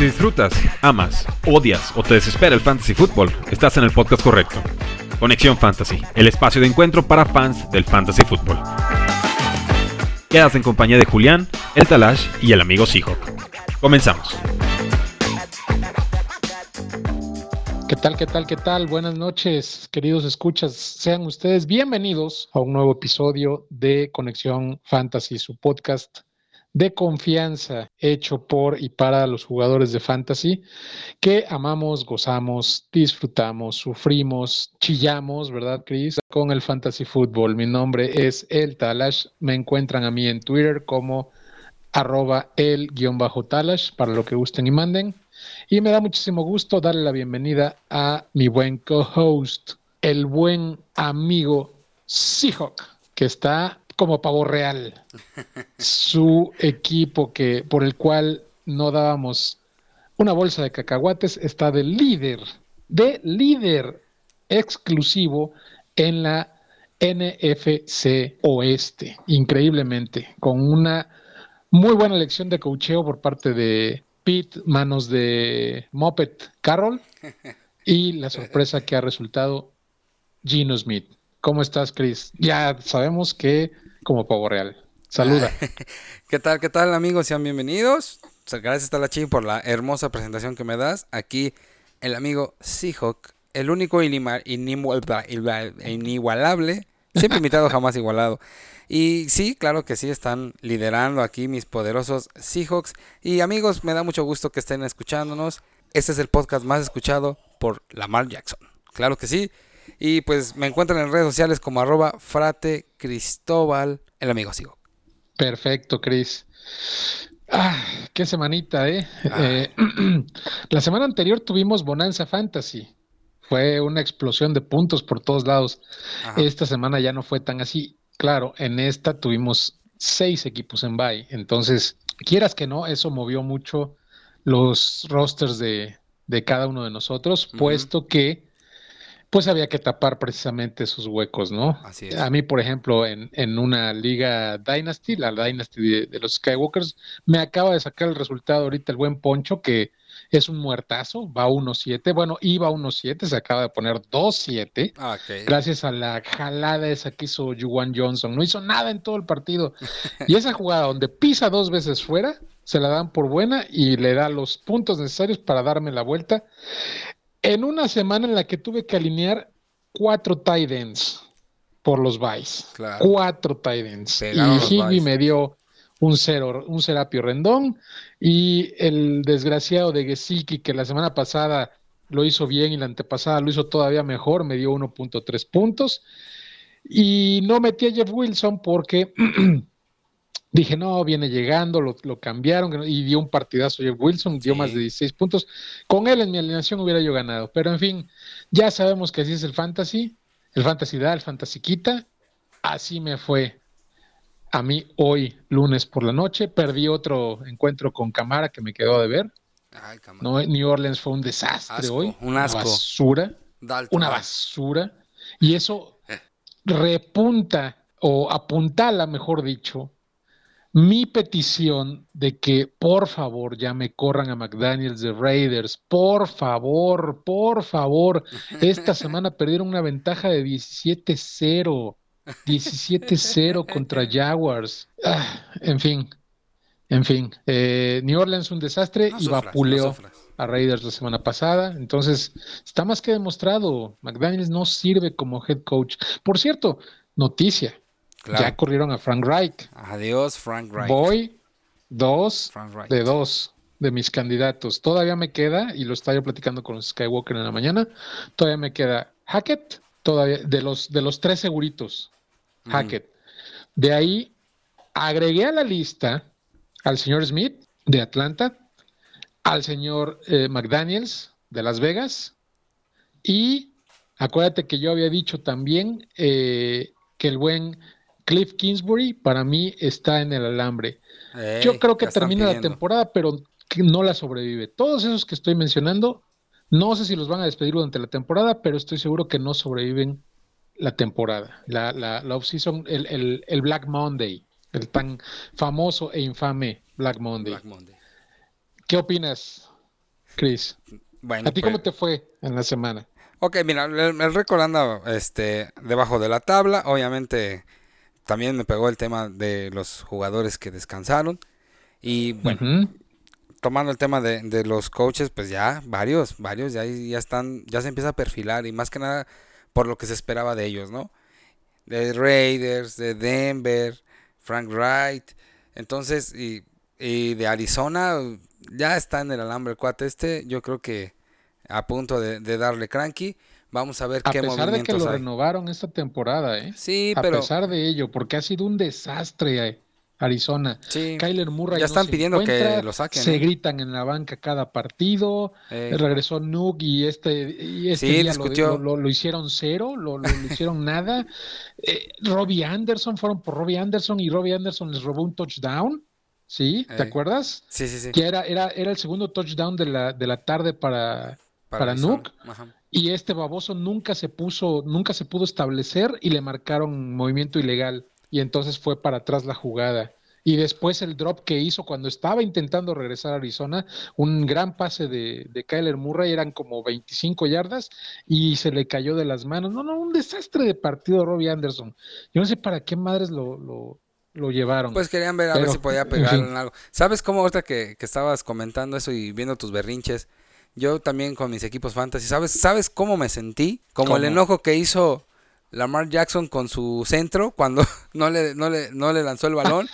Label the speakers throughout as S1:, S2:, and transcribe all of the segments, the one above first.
S1: Si disfrutas, amas, odias o te desespera el fantasy fútbol, estás en el podcast correcto. Conexión Fantasy, el espacio de encuentro para fans del fantasy fútbol. Quedas en compañía de Julián, el Talash y el amigo Seahawk. Comenzamos.
S2: ¿Qué tal, qué tal, qué tal? Buenas noches, queridos escuchas. Sean ustedes bienvenidos a un nuevo episodio de Conexión Fantasy, su podcast de confianza hecho por y para los jugadores de fantasy que amamos, gozamos, disfrutamos, sufrimos, chillamos, ¿verdad, Chris? Con el fantasy fútbol. Mi nombre es El Talash. Me encuentran a mí en Twitter como arroba el guion bajo Talash para lo que gusten y manden. Y me da muchísimo gusto darle la bienvenida a mi buen co-host, el buen amigo Seahawk, que está como pavo real. Su equipo que por el cual no dábamos una bolsa de cacahuates está de líder, de líder exclusivo en la NFC Oeste, increíblemente, con una muy buena lección de cocheo por parte de Pete, manos de Mopet Carroll, y la sorpresa que ha resultado Gino Smith. ¿Cómo estás, Chris? Ya sabemos que como pavo real. Saluda.
S3: ¿Qué tal, qué tal, amigos? Sean bienvenidos. Gracias, Talachín, por la hermosa presentación que me das. Aquí el amigo Seahawk, el único inigualable, siempre invitado, jamás igualado. Y sí, claro que sí, están liderando aquí mis poderosos Seahawks. Y amigos, me da mucho gusto que estén escuchándonos. Este es el podcast más escuchado por Lamar Jackson. Claro que sí. Y pues me encuentran en redes sociales como arroba frate Cristóbal, el amigo Sigo.
S2: Perfecto, Cris. Ah, qué semanita, ¿eh? Ah. eh la semana anterior tuvimos Bonanza Fantasy. Fue una explosión de puntos por todos lados. Esta semana ya no fue tan así. Claro, en esta tuvimos seis equipos en bye. Entonces, quieras que no, eso movió mucho los rosters de, cada uno de nosotros, puesto que pues había que tapar precisamente esos huecos, ¿no? Así es. A mí, por ejemplo, en, en una liga Dynasty, la Dynasty de, los Skywalkers, me acaba de sacar el resultado ahorita el buen Poncho, que es un muertazo, va 1-7, bueno, iba 1-7, se acaba de poner 2-7, ah, gracias a la jalada esa que hizo Juwan Johnson, no hizo nada en todo el partido, y esa jugada donde pisa dos veces fuera, se la dan por buena y le da los puntos necesarios para darme la vuelta en una semana en la que tuve que alinear cuatro tight ends por los buys. Cuatro tight ends. y Higby me dio un cero, un Serapio Rendón. Y el desgraciado de Gesicki, que la semana pasada lo hizo bien y la antepasada lo hizo todavía mejor, me dio 1.3 puntos. Y no metí a Jeff Wilson porque Dije, no, viene llegando, lo, cambiaron y dio un partidazo Jeff Wilson, dio más de 16 puntos. Con él en mi alineación hubiera yo ganado. Pero en fin, ya sabemos que así es el fantasy. El fantasy da, el fantasy quita. Así me fue a mí hoy, lunes por la noche. Perdí otro encuentro con Camara que me quedó de ver. no, New Orleans fue un desastre hoy. Un asco. Una basura. una basura. Y eso eh. repunta o apuntala, mejor dicho, mi petición de que por favor ya me corran a McDaniels de Raiders, por favor, por favor. Esta semana perdieron una ventaja de 17-0, 17-0 contra Jaguars. Ah, en fin, en fin. Eh, New Orleans un desastre y vapuleó a Raiders la semana pasada. Entonces, está más que demostrado. McDaniels no sirve como head coach. Por cierto, noticia. Ya corrieron a Frank Reich.
S3: Adiós, Frank Reich.
S2: Voy dos de dos de mis candidatos. Todavía me queda, y lo estaba yo platicando con Skywalker en la mañana, todavía me queda Hackett, todavía, de los, de los tres seguritos, mm. Hackett. De ahí agregué a la lista al señor Smith de Atlanta, al señor eh, McDaniels de Las Vegas, y acuérdate que yo había dicho también eh, que el buen Cliff Kingsbury para mí está en el alambre. Yo creo que termina la temporada, pero no la sobrevive. Todos esos que estoy mencionando, no sé si los van a despedir durante la temporada, pero estoy seguro que no sobreviven la temporada. La, la, la off-season, el, el, Black Monday, el tan famoso e infame Black Monday. Black Monday. ¿Qué opinas, Chris.
S3: Bueno,
S2: ¿A ti
S3: pues-
S2: cómo te fue en la semana?
S3: Ok, mira, el, el récord anda este, debajo de la tabla. Obviamente también me pegó el tema de los jugadores que descansaron. Y bueno, tomando el tema de, de los coaches, pues ya varios, varios ya, ya están, ya se empieza a perfilar y más que nada por lo que se esperaba de ellos, ¿no? De Raiders, de Denver, Frank Wright, entonces, y, y de Arizona, ya está en el alambre el cuate este, yo creo que a punto de, de darle cranky, vamos a ver
S2: A
S3: qué
S2: pesar de que
S3: movimientos
S2: lo
S3: hay.
S2: renovaron esta temporada, ¿eh?
S3: Sí,
S2: A
S3: pero
S2: pesar de ello, porque ha sido un desastre eh, Arizona.
S3: sí,
S2: Kyler Murray
S3: ya están pidiendo que lo saquen,
S2: Se
S3: ¿eh?
S2: gritan en la banca cada partido.
S3: eh,
S2: Regresó Nuke y este, y este
S3: Sí,
S2: día lo, hicieron cero, lo, lo- hicieron nada. Robbie Anderson, fueron por Robbie Anderson y Robbie Anderson les robó un touchdown. ¿Sí? ¿Te acuerdas?
S3: sí, sí, sí.
S2: Que era, era, era el segundo touchdown de la, de la tarde para, para. Nuke.
S3: Ajá.
S2: y este baboso nunca se puso, nunca se pudo establecer y le marcaron movimiento ilegal. Y entonces fue para atrás la jugada. Y después el drop que hizo cuando estaba intentando regresar a Arizona, un gran pase de, de Kyler Murray, eran como 25 yardas y se le cayó de las manos. No, no, un desastre de partido Robbie Anderson. Yo no sé para qué madres lo, lo, lo llevaron.
S3: Pues querían ver a ver si podía pegar en algo. ¿Sabes cómo ahorita que, que estabas comentando eso y viendo tus berrinches? Yo también con mis equipos fantasy, ¿sabes, ¿sabes cómo me sentí? Como el
S2: ¿Cómo?
S3: enojo que hizo Lamar Jackson con su centro cuando no le, no le, no le lanzó el balón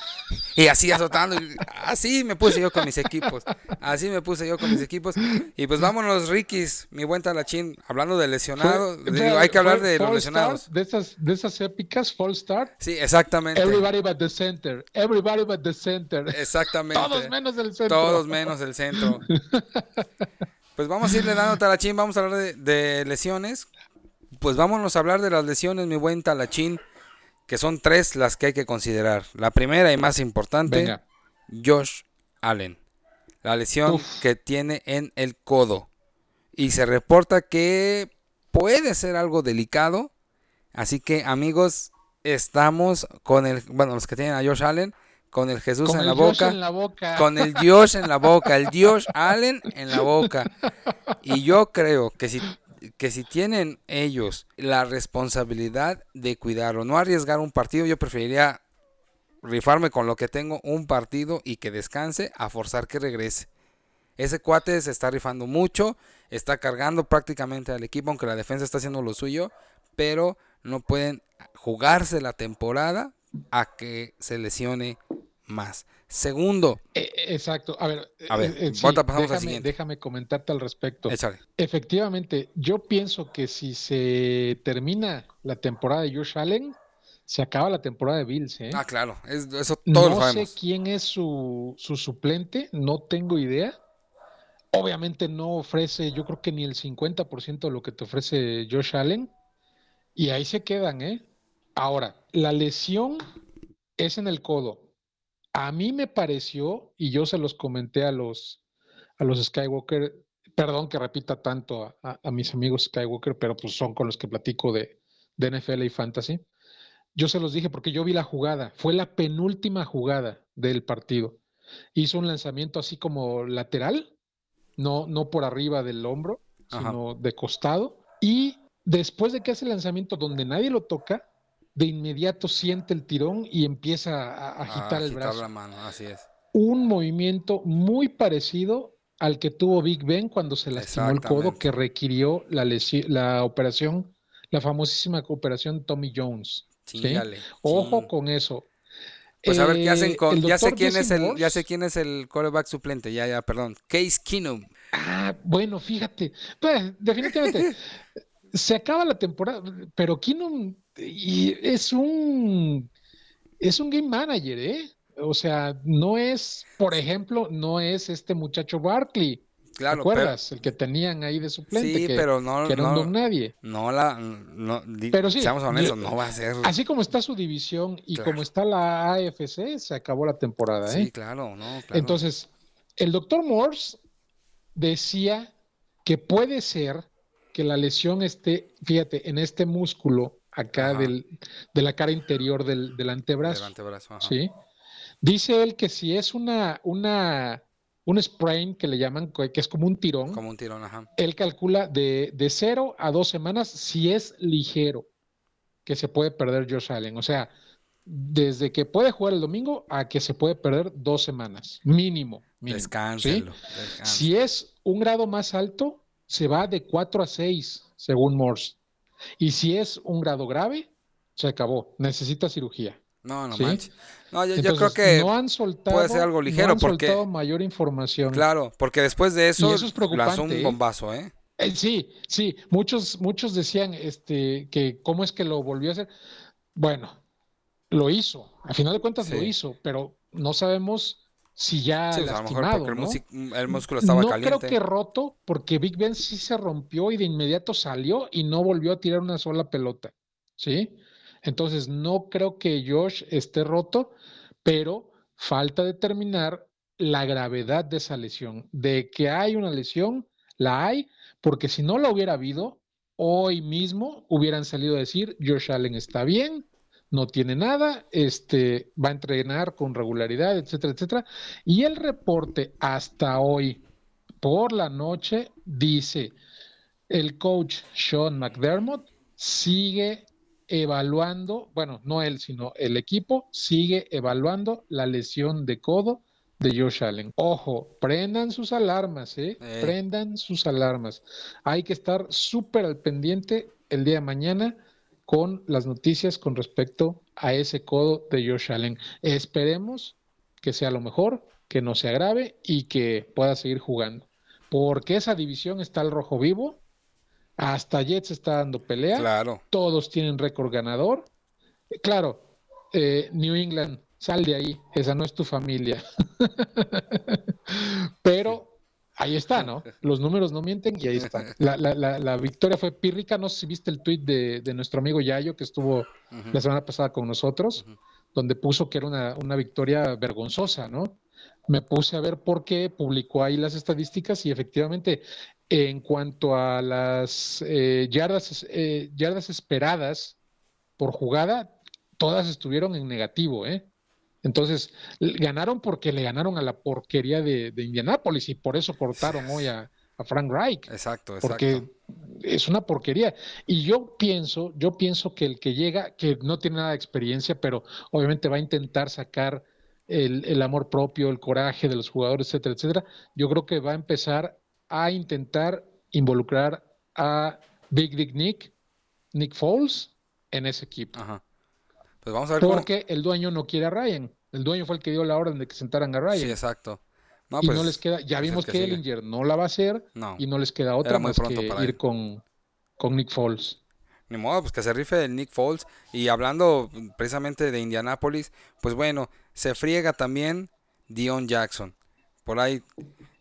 S3: y así azotando. y Así me puse yo con mis equipos. Así me puse yo con mis equipos. Y pues vámonos, Rikis, mi buen talachín. Hablando de lesionados,
S2: Fue-
S3: digo, hay que hablar de los lesionados.
S2: start, de esas, de esas épicas, fall start.
S3: Sí, exactamente.
S2: Everybody but the center. Everybody but the center.
S3: Exactamente.
S2: Todos menos el centro.
S3: Todos menos el centro. Pues vamos a irle dando talachín, vamos a hablar de, de lesiones. Pues vámonos a hablar de las lesiones, mi buen talachín, que son tres las que hay que considerar. La primera y más importante,
S2: Venga.
S3: Josh Allen. La lesión
S2: Uf.
S3: que tiene en el codo. Y se reporta que puede ser algo delicado. Así que amigos, estamos con el, bueno, los que tienen a Josh Allen, con el Jesús
S2: Con
S3: en
S2: el
S3: la boca.
S2: en la boca.
S3: Con el Dios en la boca, el Dios Allen en la boca. Y yo creo que si, que si tienen ellos la responsabilidad de cuidarlo, no arriesgar un partido, yo preferiría rifarme con lo que tengo un partido y que descanse a forzar que regrese. Ese cuate se está rifando mucho, está cargando prácticamente al equipo, aunque la defensa está haciendo lo suyo, pero no pueden jugarse la temporada a que se lesione más. Segundo,
S2: Eh, eh, exacto. A ver,
S3: A ver,
S2: eh, eh,
S3: pasamos al
S2: déjame,
S3: siguiente.
S2: déjame comentarte al respecto.
S3: échale.
S2: Efectivamente, yo pienso que si se termina la temporada de Josh Allen, se acaba la temporada de Bills. ¿eh?
S3: Ah, claro, es- eso todos lo
S2: no sé
S3: sabemos.
S2: quién es su, su suplente, no tengo idea. Obviamente no ofrece, yo creo que ni el 50% de lo que te ofrece Josh Allen. Y ahí se quedan, ¿eh? Ahora, la lesión es en el codo. A mí me pareció, y yo se los comenté a los, a los Skywalker, perdón que repita tanto a, a- a mis amigos Skywalker, pero pues son con los que platico de, de NFL y Fantasy. Yo se los dije porque yo vi la jugada, fue la penúltima jugada del partido. Hizo un lanzamiento así como lateral, no, no por arriba del hombro,
S3: Ajá.
S2: sino de costado. Y después de que hace el lanzamiento donde nadie lo toca, de inmediato siente el tirón y empieza a, a agitar el brazo.
S3: la mano, así es.
S2: Un movimiento muy parecido al que tuvo Big Ben cuando se lastimó el codo que requirió la, la operación, la famosísima operación Tommy Jones. ¿sí?
S3: Chingale.
S2: Ojo con eso.
S3: Pues a ver qué
S2: Eh,
S3: hacen con.
S2: el
S3: Ya sé quién
S2: Jesse
S3: es el, ya sé quién es el quarterback suplente. Ya, ya, perdón. Case Keenum.
S2: Ah, bueno, fíjate. Pues, definitivamente. se acaba la temporada, pero Keenum y es un es un game manager, ¿eh? O sea, no es, por ejemplo, no es este muchacho Barkley. ¿Te
S3: Claro, pero,
S2: acuerdas? El que tenían ahí de suplente,
S3: sí,
S2: que,
S3: pero no,
S2: que era un
S3: no,
S2: don nadie.
S3: no la, no,
S2: Pero sí,
S3: seamos honestos, no va a ser.
S2: Así como está su división y
S3: Claro.
S2: como está la AFC, se acabó la temporada, ¿eh?
S3: Sí, claro, no, claro.
S2: Entonces, el doctor Morse decía que puede ser que la lesión esté, fíjate, en este músculo acá del, de la cara interior del, del
S3: Del
S2: antebrazo.
S3: ajá.
S2: ¿sí? Dice él que si es una, una un sprain que le llaman, que es como un tirón.
S3: Como un tirón, ajá.
S2: Él calcula de, de cero a dos semanas si es ligero que se puede perder Josh Allen. O sea, desde que puede jugar el domingo a que se puede perder dos semanas, mínimo. mínimo
S3: Descánselo,
S2: Si es un grado más alto, se va de 4 a 6, según Morse. Y si es un grado grave, se acabó. Necesita cirugía.
S3: No, no manches. No, yo, creo que
S2: no han soltado,
S3: puede ser algo ligero
S2: no han
S3: porque
S2: soltado mayor información.
S3: Claro, porque después de eso,
S2: eso es preocupante,
S3: lanzó un
S2: ¿eh?
S3: bombazo, ¿eh?
S2: Eh, sí, sí, muchos, muchos decían este, que cómo es que lo volvió a hacer. Bueno, lo hizo, a final de cuentas lo
S3: Sí.
S2: hizo, pero no sabemos si ya
S3: Sí, pues, a lo mejor
S2: lastimado,
S3: porque el,
S2: ¿no?
S3: el músculo estaba
S2: no
S3: caliente.
S2: creo que roto, porque Big Ben sí se rompió y de inmediato salió y no volvió a tirar una sola pelota, ¿sí? Entonces, no creo que Josh esté roto, pero falta determinar la gravedad de esa lesión. De que hay una lesión, la hay, porque si no la hubiera habido, hoy mismo hubieran salido a decir, Josh Allen está bien, no tiene nada, este, va a entrenar con regularidad, etcétera, etcétera. Y el reporte hasta hoy por la noche dice, el coach Sean McDermott sigue evaluando, bueno, no él, sino el equipo sigue evaluando la lesión de codo de Josh Allen. Ojo, prendan sus alarmas, ¿eh?
S3: Eh.
S2: Prendan sus alarmas. Hay que estar súper al pendiente el día de mañana con las noticias con respecto a ese codo de Josh Allen. Esperemos que sea lo mejor, que no se agrave y que pueda seguir jugando. Porque esa división está al rojo vivo. Hasta Jets está dando pelea.
S3: Claro.
S2: Todos tienen récord ganador. Eh, Claro, eh, New England, sal de ahí. Esa no es tu familia. Pero ahí está, ¿no? Los números no mienten y ahí está. La, la- la- la victoria fue pírrica. No sé si viste el tweet de, de nuestro amigo Yayo que estuvo la semana pasada con nosotros, donde puso que era una, una victoria vergonzosa, ¿no? Me puse a ver por qué publicó ahí las estadísticas y efectivamente, en cuanto a las eh, yardas, eh, yardas esperadas por jugada, todas estuvieron en negativo, ¿eh? Entonces, ganaron porque le ganaron a la porquería de, de Indianápolis y por eso cortaron hoy a, a Frank Reich
S3: Exacto, exacto.
S2: porque es una porquería. Y yo pienso, yo pienso que el que llega, que no tiene nada de experiencia, pero obviamente va a intentar sacar el, el amor propio, el coraje de los jugadores, etcétera, etcétera. Yo creo que va a empezar a intentar involucrar a Big Dick Nick, Nick Foles, en ese equipo.
S3: Ajá. Pues vamos a ver cómo-
S2: Porque el dueño no quiere a Ryan. El dueño fue el que dio la orden de que sentaran a Ryan.
S3: Sí, exacto. No,
S2: y
S3: pues,
S2: no les queda, ya
S3: es el
S2: vimos
S3: que
S2: que. Ellinger no la va a hacer
S3: No,
S2: y no les queda otra más que ir
S3: él.
S2: con, con Nick Foles.
S3: ni modo, pues que se rife el Nick Foles. Y hablando precisamente de Indianápolis, pues bueno, se friega también Dion Jackson. Por ahí,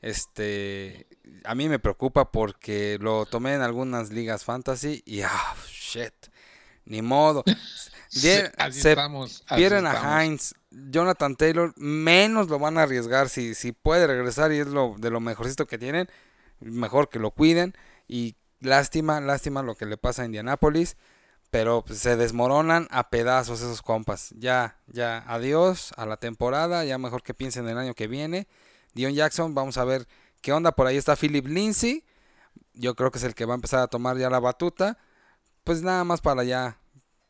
S3: este, a mí me preocupa porque lo tomé en algunas ligas fantasy y, ah, shit, ni modo. Die-
S2: así
S3: se
S2: estamos, así
S3: Pierden a. Hines, Jonathan Taylor, menos lo van a arriesgar. Si, si puede regresar y es lo de lo mejorcito que tienen, mejor que lo cuiden. Y lástima, lástima lo que le pasa a Indianapolis. Pero pues, se desmoronan a pedazos esos compas. Ya, ya, adiós a la temporada. Ya mejor que piensen el año que viene. Dion Jackson, vamos a ver qué onda. Por ahí está Philip Lindsay. Yo creo que es el que va a empezar a tomar ya la batuta. Pues nada más para ya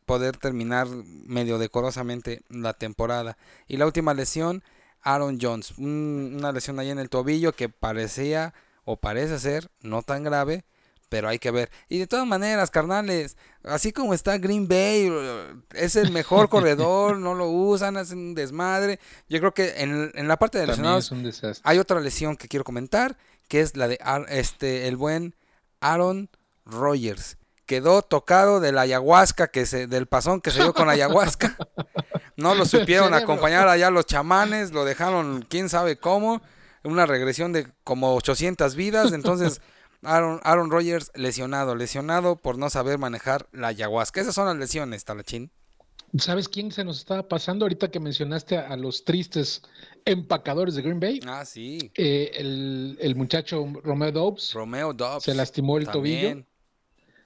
S3: poder terminar medio decorosamente la temporada. Y la última lesión, Aaron Jones. Un- una lesión ahí en el tobillo que parecía o parece ser no tan grave, pero hay que ver. Y de todas maneras, carnales, así como está Green Bay, eh, es el mejor corredor, no lo usan, hacen un desmadre. Yo creo que en, en la parte de lesionados
S2: es un desastre.
S3: hay otra lesión que quiero comentar, que es la de este el buen Aaron Rodgers. Quedó tocado de la ayahuasca que se del pasón que se dio con la ayahuasca. No lo supieron acompañar allá los chamanes, lo dejaron quién sabe cómo, una regresión de como 800 vidas, entonces Aaron, Aaron Rodgers lesionado, lesionado por no saber manejar la ayahuasca. Esas son las lesiones, Talachín.
S2: ¿Sabes quién se nos estaba pasando ahorita que mencionaste a, a los tristes empacadores de Green Bay?
S3: Ah, sí.
S2: Eh, el, el muchacho Romeo Dobbs
S3: Romeo Dobbs.
S2: se lastimó el tobillo,
S3: también.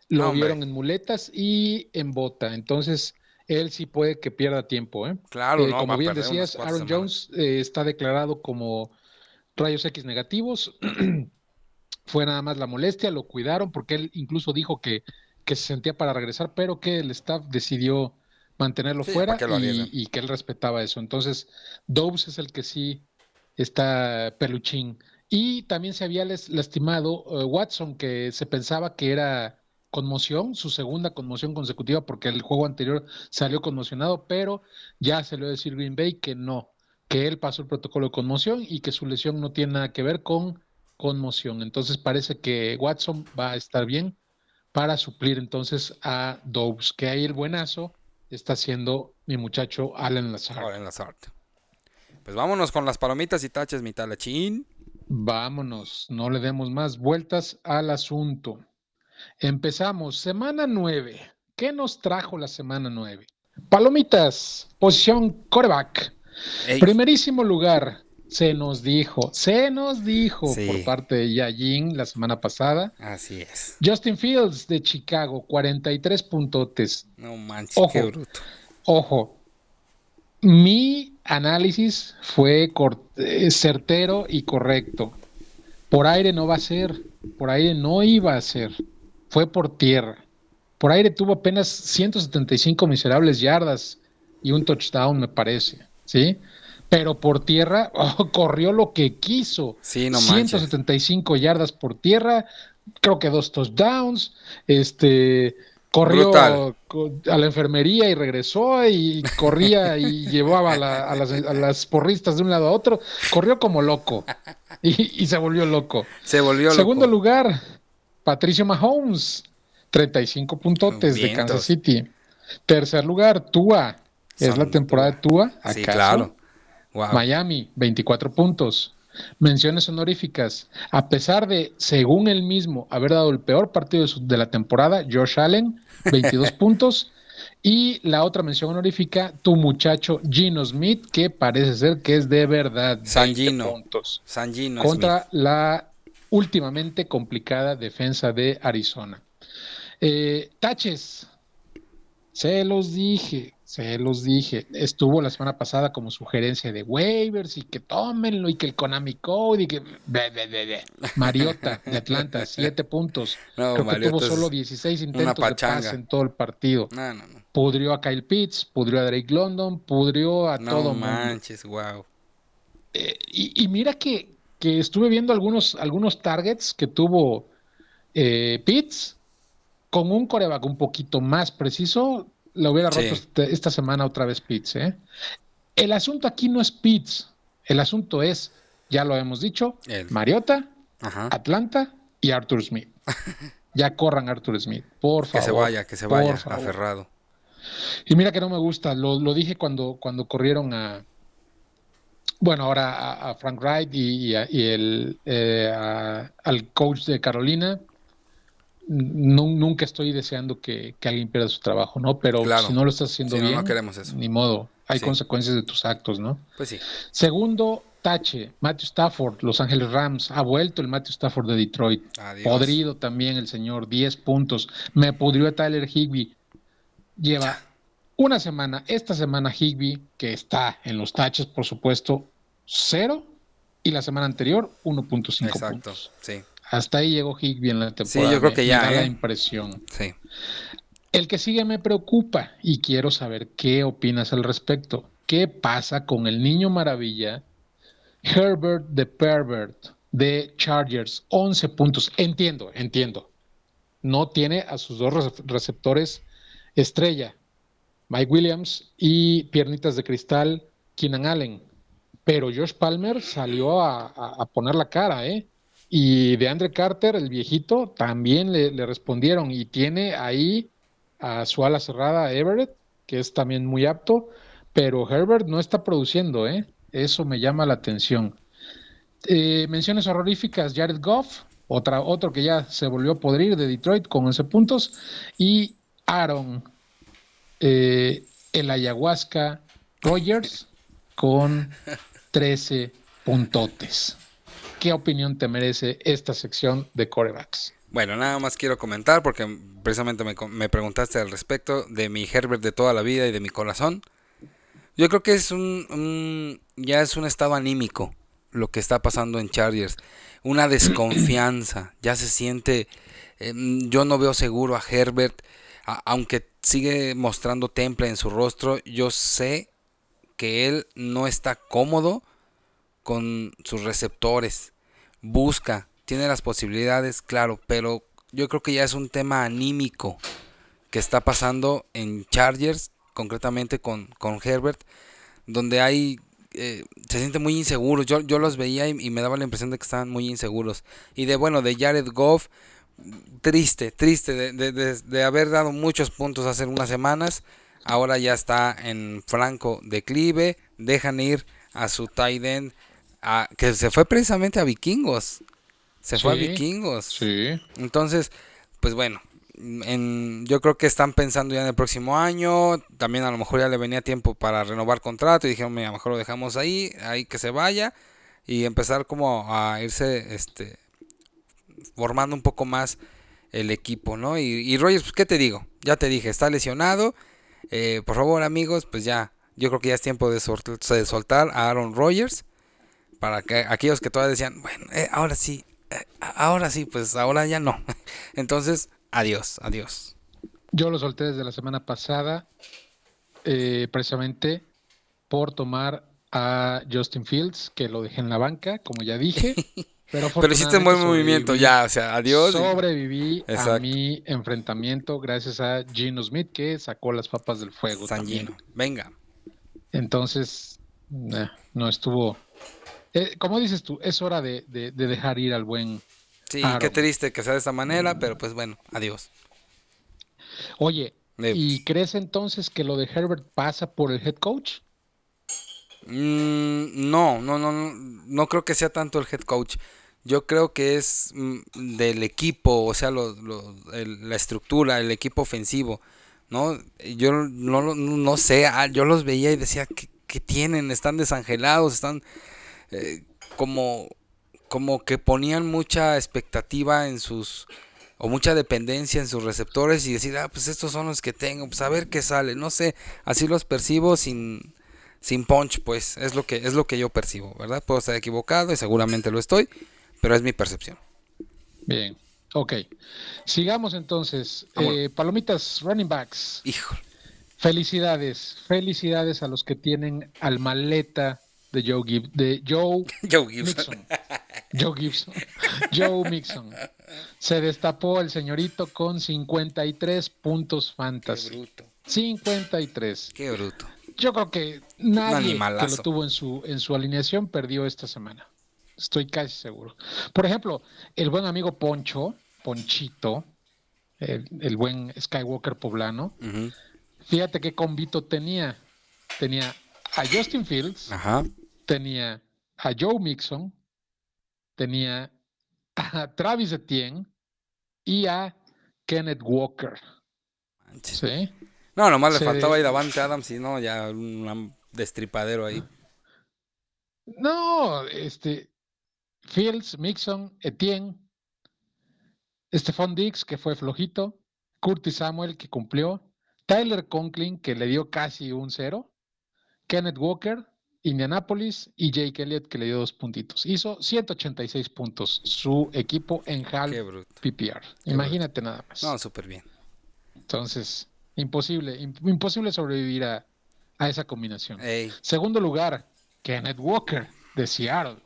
S2: Lo
S3: hombre.
S2: vieron en muletas y en bota. Entonces, él sí puede que pierda tiempo, ¿eh?
S3: Claro,
S2: Eh,
S3: no,
S2: como bien decías, Aaron
S3: semanas.
S2: Jones eh, está declarado como rayos X negativos. Fue nada más la molestia, lo cuidaron porque él incluso dijo que, que se sentía para regresar, pero que el staff decidió mantenerlo fuera y, que él respetaba eso. Entonces, Dobbs es el que sí está peluchín. Y también se había lastimado eh, Watson, que se pensaba que era conmoción, su segunda conmoción consecutiva, porque el juego anterior salió conmocionado, pero ya se le va a decir Green Bay que no, que él pasó el protocolo de conmoción y que su lesión no tiene nada que ver con conmoción. Entonces parece que Watson va a estar bien para suplir entonces a Dobbs, que ahí el buenazo está haciendo mi muchacho Allen Lazard.
S3: Allen Lazard. Pues vámonos con las palomitas y taches, mi talachín.
S2: Vámonos, no le demos más vueltas al asunto. Empezamos, semana 9. ¿Qué nos trajo la semana 9? Palomitas, posición coreback. Primerísimo lugar, se nos dijo, se nos dijo por parte de Yajin la semana pasada.
S3: Así es.
S2: Justin Fields de Chicago, 43 puntotes.
S3: No manches, qué bruto.
S2: Ojo, mi análisis fue eh, certero y correcto. Por aire no va a ser, por aire no iba a ser, fue por tierra. Por aire tuvo apenas 175 miserables yardas y un touchdown, me parece, ¿sí? Pero por tierra oh, corrió lo que quiso.
S3: Sí, no
S2: 175 yardas por tierra, creo que dos touchdowns, este corrió a la enfermería y regresó y corría y llevaba a, las, porristas de un lado a otro, corrió como loco y, se volvió loco.
S3: Se volvió
S2: Segundo lugar, Patricio Mahomes, 35 puntotes de Kansas City. Tercer lugar, Tua. Es la temporada de Tua.
S3: Sí, claro.
S2: Miami, 24 puntos. Menciones honoríficas. A pesar de, según él mismo, haber dado el peor partido de, la temporada, Josh Allen, 22 puntos. Y la otra mención honorífica, tu muchacho Gino Smith, que parece ser que es de verdad.
S3: San Gino. Puntos. San Gino
S2: contra la últimamente complicada defensa de Arizona. Eh, taches. Se los dije. Se los dije. Estuvo la semana pasada como sugerencia de waivers y que tómenlo y que el Konami Code y que. Mariota de Atlanta, siete puntos. No, Creo que tuvo solo 16 intentos de pase en todo el partido.
S3: No, no, no.
S2: Pudrió a Kyle Pitts, pudrió a Drake London, pudrió a todo
S3: manches, wow.
S2: Eh, y, mira que, que, estuve viendo algunos, algunos targets que tuvo eh, Pitts con un coreback un poquito más preciso lo hubiera roto este, esta semana otra vez Pitts. ¿eh? El asunto aquí no es Pitts, el asunto es, ya lo hemos dicho, Mariota, Atlanta y Arthur Smith. ya corran Arthur Smith, por favor.
S3: Que se vaya, que se vaya, aferrado.
S2: Y mira que no me gusta, lo, dije cuando, cuando corrieron a, bueno, ahora a, Frank Wright y, el, eh, al coach de Carolina nunca estoy deseando que, alguien pierda su trabajo, ¿no? Pero si no lo estás haciendo bien, no, queremos eso. ni modo. Hay consecuencias de tus actos, ¿no?
S3: Pues sí.
S2: Segundo, Tache, Matthew Stafford, Los Ángeles Rams. Ha vuelto el Matthew Stafford de Detroit. Podrido también el señor, 10 puntos. Me pudrió a Tyler Higby. Lleva una semana, esta semana Higby, que está en los taches, por supuesto, cero. Y la semana anterior, 1.5 Exacto,
S3: sí.
S2: Hasta ahí llegó Higby en la temporada.
S3: Sí, yo creo que ya.
S2: Me da la
S3: ¿eh?
S2: impresión.
S3: Sí.
S2: El que sigue me preocupa y quiero saber qué opinas al respecto. ¿Qué pasa con el niño maravilla Herbert de Pervert de Chargers? 11 puntos. Entiendo, entiendo. No tiene a sus dos receptores estrella, Mike Williams y piernitas de cristal, Keenan Allen. Pero Josh Palmer salió a, a poner la cara, ¿eh? Y de Andre Carter, el viejito, también le, respondieron y tiene ahí a su ala cerrada Everett, que es también muy apto, pero Herbert no está produciendo, ¿eh? Eso me llama la atención. Eh, menciones horroríficas, Jared Goff, otra, otro que ya se volvió a podrir de Detroit con 11 puntos, y Aaron, eh, el ayahuasca Rogers con 13 puntotes. ¿Qué opinión te merece esta sección de corebacks?
S3: Bueno, nada más quiero comentar porque precisamente me, preguntaste al respecto de mi Herbert de toda la vida y de mi corazón. Yo creo que es un, ya es un estado anímico lo que está pasando en Chargers. Una desconfianza, ya se siente, em, yo no veo seguro a Herbert, aunque sigue mostrando temple en su rostro, yo sé que él no está cómodo con sus receptores. Busca, tiene las posibilidades, claro, pero yo creo que ya es un tema anímico que está pasando en Chargers, concretamente con, con Herbert, donde hay eh, se siente muy inseguro. Yo, yo los veía y, me daba la impresión de que estaban muy inseguros. Y de bueno, de Jared Goff, triste, triste de, de, haber dado muchos puntos hace unas semanas. Ahora ya está en franco declive. Dejan ir a su tight end, que se fue precisamente a Vikingos. Se fue a Vikingos.
S2: Sí.
S3: Entonces, pues bueno, en, yo creo que están pensando ya en el próximo año. También a lo mejor ya le venía tiempo para renovar contrato y dijeron, a lo mejor lo dejamos ahí, ahí que se vaya y empezar como a irse este formando un poco más el equipo, ¿no? Y, y Rogers, pues, ¿qué te digo? Ya te dije, está lesionado. Eh, por favor, amigos, pues ya, yo creo que ya es tiempo de, soltar a Aaron Rodgers. Para que aquellos que todavía decían, bueno, eh, ahora sí, eh, ahora sí, pues ahora ya no. Entonces, Adiós, adiós.
S2: Yo lo solté desde la semana pasada, precisamente por tomar a Justin Fields, que lo dejé en la banca, como ya dije.
S3: Pero, pero hiciste un buen movimiento ya, o sea, adiós.
S2: Sobreviví a mi enfrentamiento gracias a Gino Smith, que sacó las papas del fuego.
S3: San Gino, venga.
S2: Entonces, no estuvo. Eh, como dices tú, es hora de dejar ir al buen
S3: Sí, qué triste que sea de esa manera, pero pues bueno, adiós.
S2: Oye, ¿y crees entonces que lo de Herbert pasa por el head coach?
S3: Mm, no, no, no, no, creo que sea tanto el head coach. Yo creo que es mm, del equipo, o sea, la estructura, el equipo ofensivo, ¿no? Yo no, no, sé, ah, yo los veía y decía, ¿qué, tienen? Están desangelados, están eh, como como que ponían mucha expectativa en sus o mucha dependencia en sus receptores y decir, ah, pues estos son los que tengo, pues a ver qué sale, no sé, así los percibo sin sin punch, pues es lo que es lo que yo percibo, ¿verdad? Puedo estar equivocado y seguramente lo estoy, pero es mi percepción.
S2: Bien, ok. Sigamos entonces. Eh, palomitas, running backs.
S3: Hijo.
S2: Felicidades, felicidades a los que tienen al maleta de Joe, Gib de Joe,
S3: Joe Gibson.
S2: Joe Gibson. Joe Mixon. Se destapó el señorito con 53 puntos fantasy. Qué bruto. 53.
S3: Qué bruto.
S2: Yo creo que nadie que lo tuvo en su, en su alineación perdió esta semana. Estoy casi seguro. Por ejemplo, el buen amigo Poncho, Ponchito, el, buen Skywalker poblano, fíjate qué convito tenía. Tenía a Justin Fields, tenía a Joe Mixon, tenía a Travis Etienne y a Kenneth Walker. ¿Sí?
S3: No, nomás le faltaba ir a Davante Adams y no, ya un destripadero ahí.
S2: No, este, Fields, Mixon, Etienne, Stephon Dix, que fue flojito, Curtis Samuel, que cumplió, Tyler Conklin, que le dio casi un cero, Kenneth Walker, Indianapolis y Jake Elliott que le dio dos puntitos. Hizo 186 puntos su equipo en HAL PPR. Imagínate nada más.
S3: No, súper bien.
S2: Entonces, imposible, imposible sobrevivir a, esa combinación. Segundo lugar, Kenneth Walker de Seattle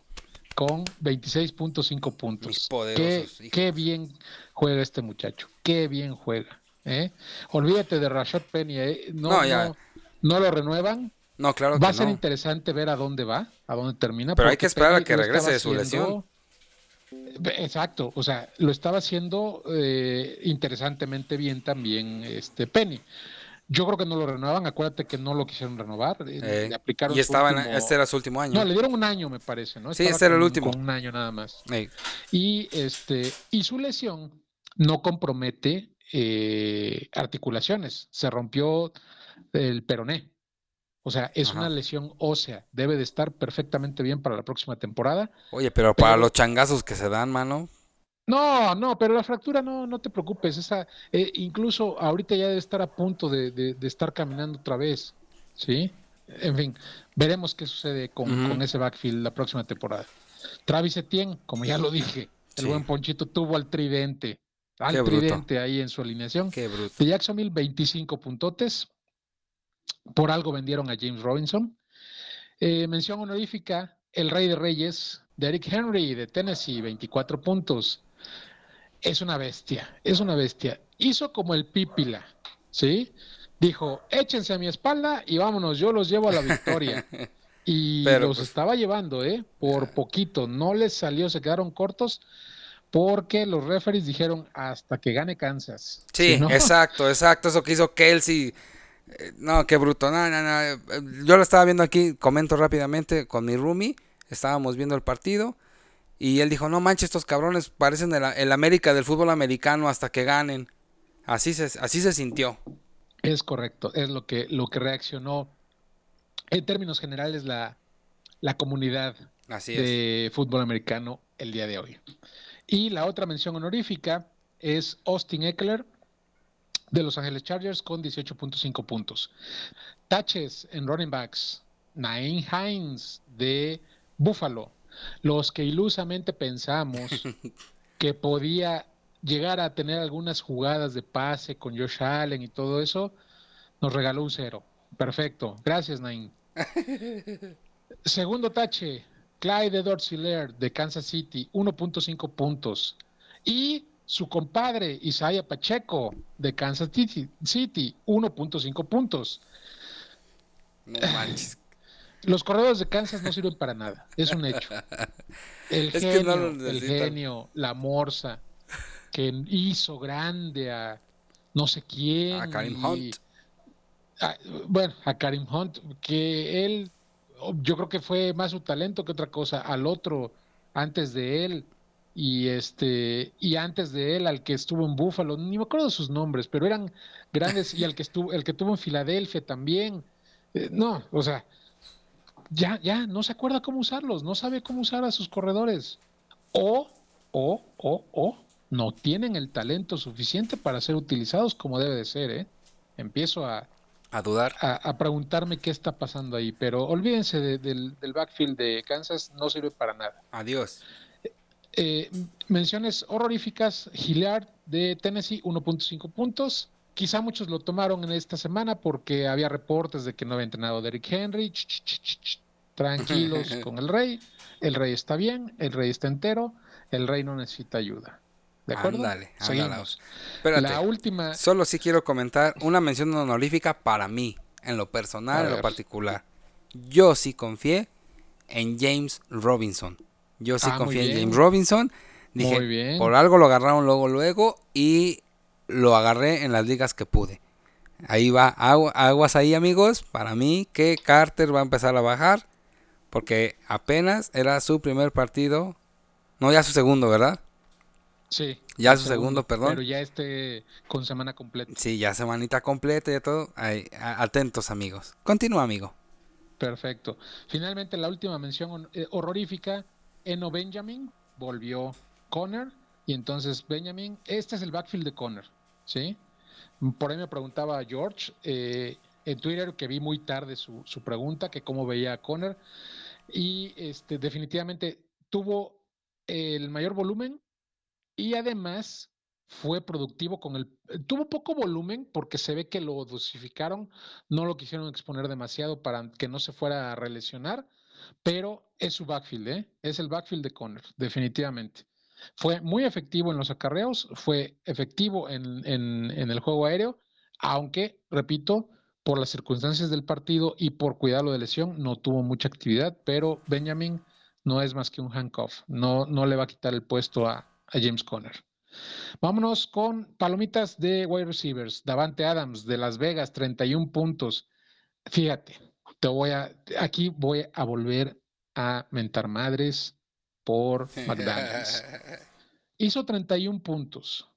S2: con 26.5 puntos. Qué, qué, bien juega este muchacho. Qué bien juega. ¿eh? Olvídate de Rashad Penny. ¿eh? no, no lo renuevan
S3: no, claro
S2: Va a ser interesante ver a dónde va, a dónde termina.
S3: Pero hay que esperar a que regrese de su lesión.
S2: Exacto, o sea, lo estaba haciendo eh, interesantemente bien también este Penny. Yo creo que no lo renovaban, acuérdate que no lo quisieron renovar.
S3: Eh, le aplicaron y estaba este era su último año.
S2: No, le dieron un año, me parece, ¿no?
S3: sí, este era el último.
S2: un año nada más. Y este, y su lesión no compromete eh, articulaciones. Se rompió el peroné. O sea, es una lesión ósea. Debe de estar perfectamente bien para la próxima temporada.
S3: Oye, pero, para los changazos que se dan, mano.
S2: No, no, pero la fractura no, no te preocupes. Esa, eh, incluso ahorita ya debe estar a punto de, de, estar caminando otra vez. ¿Sí? en fin, veremos qué sucede con, ese backfield la próxima temporada. Travis Etienne, como ya lo dije, el buen Ponchito tuvo al tridente, al tridente ahí en su alineación.
S3: Qué bruto.
S2: De Jacksonville, 25 puntotes. Por algo vendieron a James Robinson. Eh, mención honorífica, el rey de reyes, Derrick Henry de Tennessee, 24 puntos. Es una bestia, es una bestia. Hizo como el Pípila, ¿sí? Dijo, échense a mi espalda y vámonos, yo los llevo a la victoria. Y los pues estaba llevando, ¿eh? Por poquito. No les salió, se quedaron cortos porque los referees dijeron hasta que gane Kansas.
S3: Sí, exacto, exacto. Eso que hizo Kelsey. No, qué bruto. No, no, no. Yo lo estaba viendo aquí, comento rápidamente con mi roomie. Estábamos viendo el partido. Y él dijo, no manches, estos cabrones parecen el, el América del fútbol americano hasta que ganen. Así se, así se sintió.
S2: Es correcto, es lo que, lo que reaccionó en términos generales la, comunidad de fútbol americano el día de hoy. Y la otra mención honorífica es Austin Eckler de Los Ángeles Chargers con 18.5 puntos. Taches en running backs, Nain Hines de Buffalo, los que ilusamente pensamos que podía llegar a tener algunas jugadas de pase con Josh Allen y todo eso, nos regaló un cero. Perfecto. Gracias, Nain. Segundo tache, Clyde Dorsey de Kansas City, 1.5 puntos. Y su compadre Isaiah Pacheco de Kansas City, 1.5 puntos.
S3: No manches.
S2: Los corredores de Kansas no sirven para nada, es un hecho. El genio, el genio, la morsa, que hizo grande a no sé quién.
S3: A Karim Hunt.
S2: bueno, a Karim Hunt, que él, yo creo que fue más su talento que otra cosa, al otro antes de él y este y antes de él al que estuvo en Buffalo, ni me acuerdo de sus nombres, pero eran grandes y al que estuvo el que tuvo en Filadelfia también. Eh, no, o sea, ya ya no se acuerda cómo usarlos, no sabe cómo usar a sus corredores. O o o o no tienen el talento suficiente para ser utilizados como debe de ser, ¿eh? Empiezo a,
S3: a dudar.
S2: A, preguntarme qué está pasando ahí, pero olvídense del, backfield de Kansas, no sirve para nada.
S3: Adiós.
S2: Eh, menciones horroríficas, Gillard de Tennessee, 1.5 puntos. Quizá muchos lo tomaron en esta semana porque había reportes de que no había entrenado Derrick Henry. tranquilos con el rey. El rey está bien, el rey está entero, el rey no necesita ayuda. ¿De acuerdo?
S3: Ándale,
S2: Seguimos.
S3: Espérate, la última. Solo sí quiero comentar una mención honorífica para mí, en lo personal, en lo particular. Yo sí confié en James Robinson. Yo sí ah, confié en James Robinson. Dije, por algo lo agarraron luego, luego, y lo agarré en las ligas que pude. Ahí va, aguas ahí amigos, para mí que Carter va a empezar a bajar, porque apenas era su primer partido, no ya su segundo, ¿verdad?
S2: Sí.
S3: Ya su segundo, perdón.
S2: Pero ya este con semana completa.
S3: Sí, ya semanita completa y todo. atentos, amigos. Continúa, amigo.
S2: Perfecto. Finalmente, la última mención eh, horrorífica. Eno Benjamin volvió Conner. Y entonces, Benjamin, este es el backfield de Conner. ¿Sí? Por ahí me preguntaba George eh, en Twitter, que vi muy tarde su, su pregunta, que cómo veía a Conner. Y este, definitivamente tuvo el mayor volumen y además fue productivo con el... Tuvo poco volumen porque se ve que lo dosificaron, no lo quisieron exponer demasiado para que no se fuera a relesionar, pero es su backfield, ¿eh? es el backfield de Conner, definitivamente. Fue muy efectivo en los acarreos, fue efectivo en, en el juego aéreo, aunque, repito, por las circunstancias del partido y por cuidarlo de lesión, no tuvo mucha actividad, pero Benjamin no es más que un handcuff, no, no le va a quitar el puesto a, a James Conner. Vámonos con palomitas de wide receivers. Davante Adams de Las Vegas, 31 puntos. Fíjate, te voy a, aquí voy a volver a mentar madres por McDonald's. Hizo 31 puntos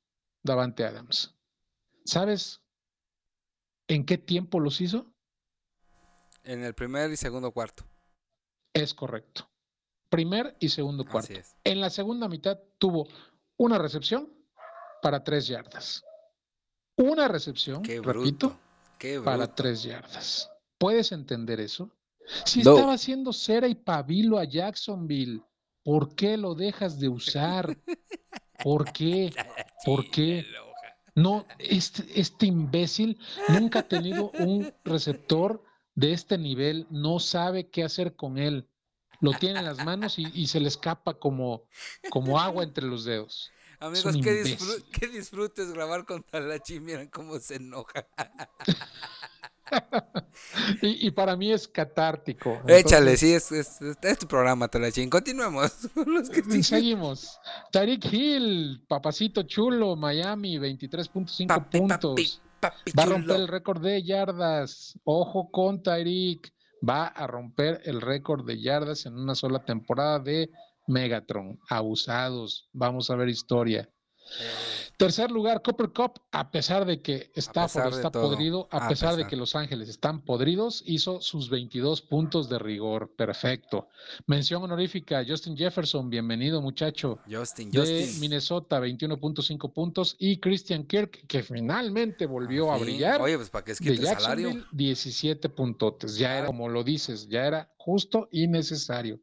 S2: Davante Adams. ¿Sabes en qué tiempo los hizo?
S3: En el primer y segundo cuarto.
S2: Es correcto primer y segundo cuarto. En la segunda mitad tuvo una recepción para tres yardas. Una recepción, repito, para tres yardas. ¿Puedes entender eso? Si estaba haciendo cera y pabilo a Jacksonville, ¿por qué lo dejas de usar? ¿Por qué? ¿Por qué? No, este, este imbécil nunca ha tenido un receptor de este nivel, no sabe qué hacer con él. Lo tiene en las manos y, se le escapa como, como agua entre los dedos.
S3: Amigos, qué, disfrutes grabar con Talachi, miren cómo se enoja.
S2: y, para mí es catártico.
S3: Échale, sí, es, es, tu programa, Talachín. Continuemos.
S2: Seguimos. Tariq Hill, papacito chulo, Miami, 23.5 puntos. Va a romper el récord de yardas. Ojo con Tariq. Va a romper el récord de yardas en una sola temporada de Megatron. Abusados. Vamos a ver historia. Tercer lugar, Copper Cup, a pesar de que Stafford está podrido, a, pesar, de que Los Ángeles están podridos, hizo sus 22 puntos de rigor. Perfecto. Mención honorífica, Justin Jefferson, bienvenido muchacho.
S3: Justin,
S2: de Minnesota, 21.5 puntos. Y Christian Kirk, que finalmente volvió a brillar.
S3: Oye, pues para que es que salario.
S2: 17 puntotes. Ya era, como lo dices, ya era justo y necesario.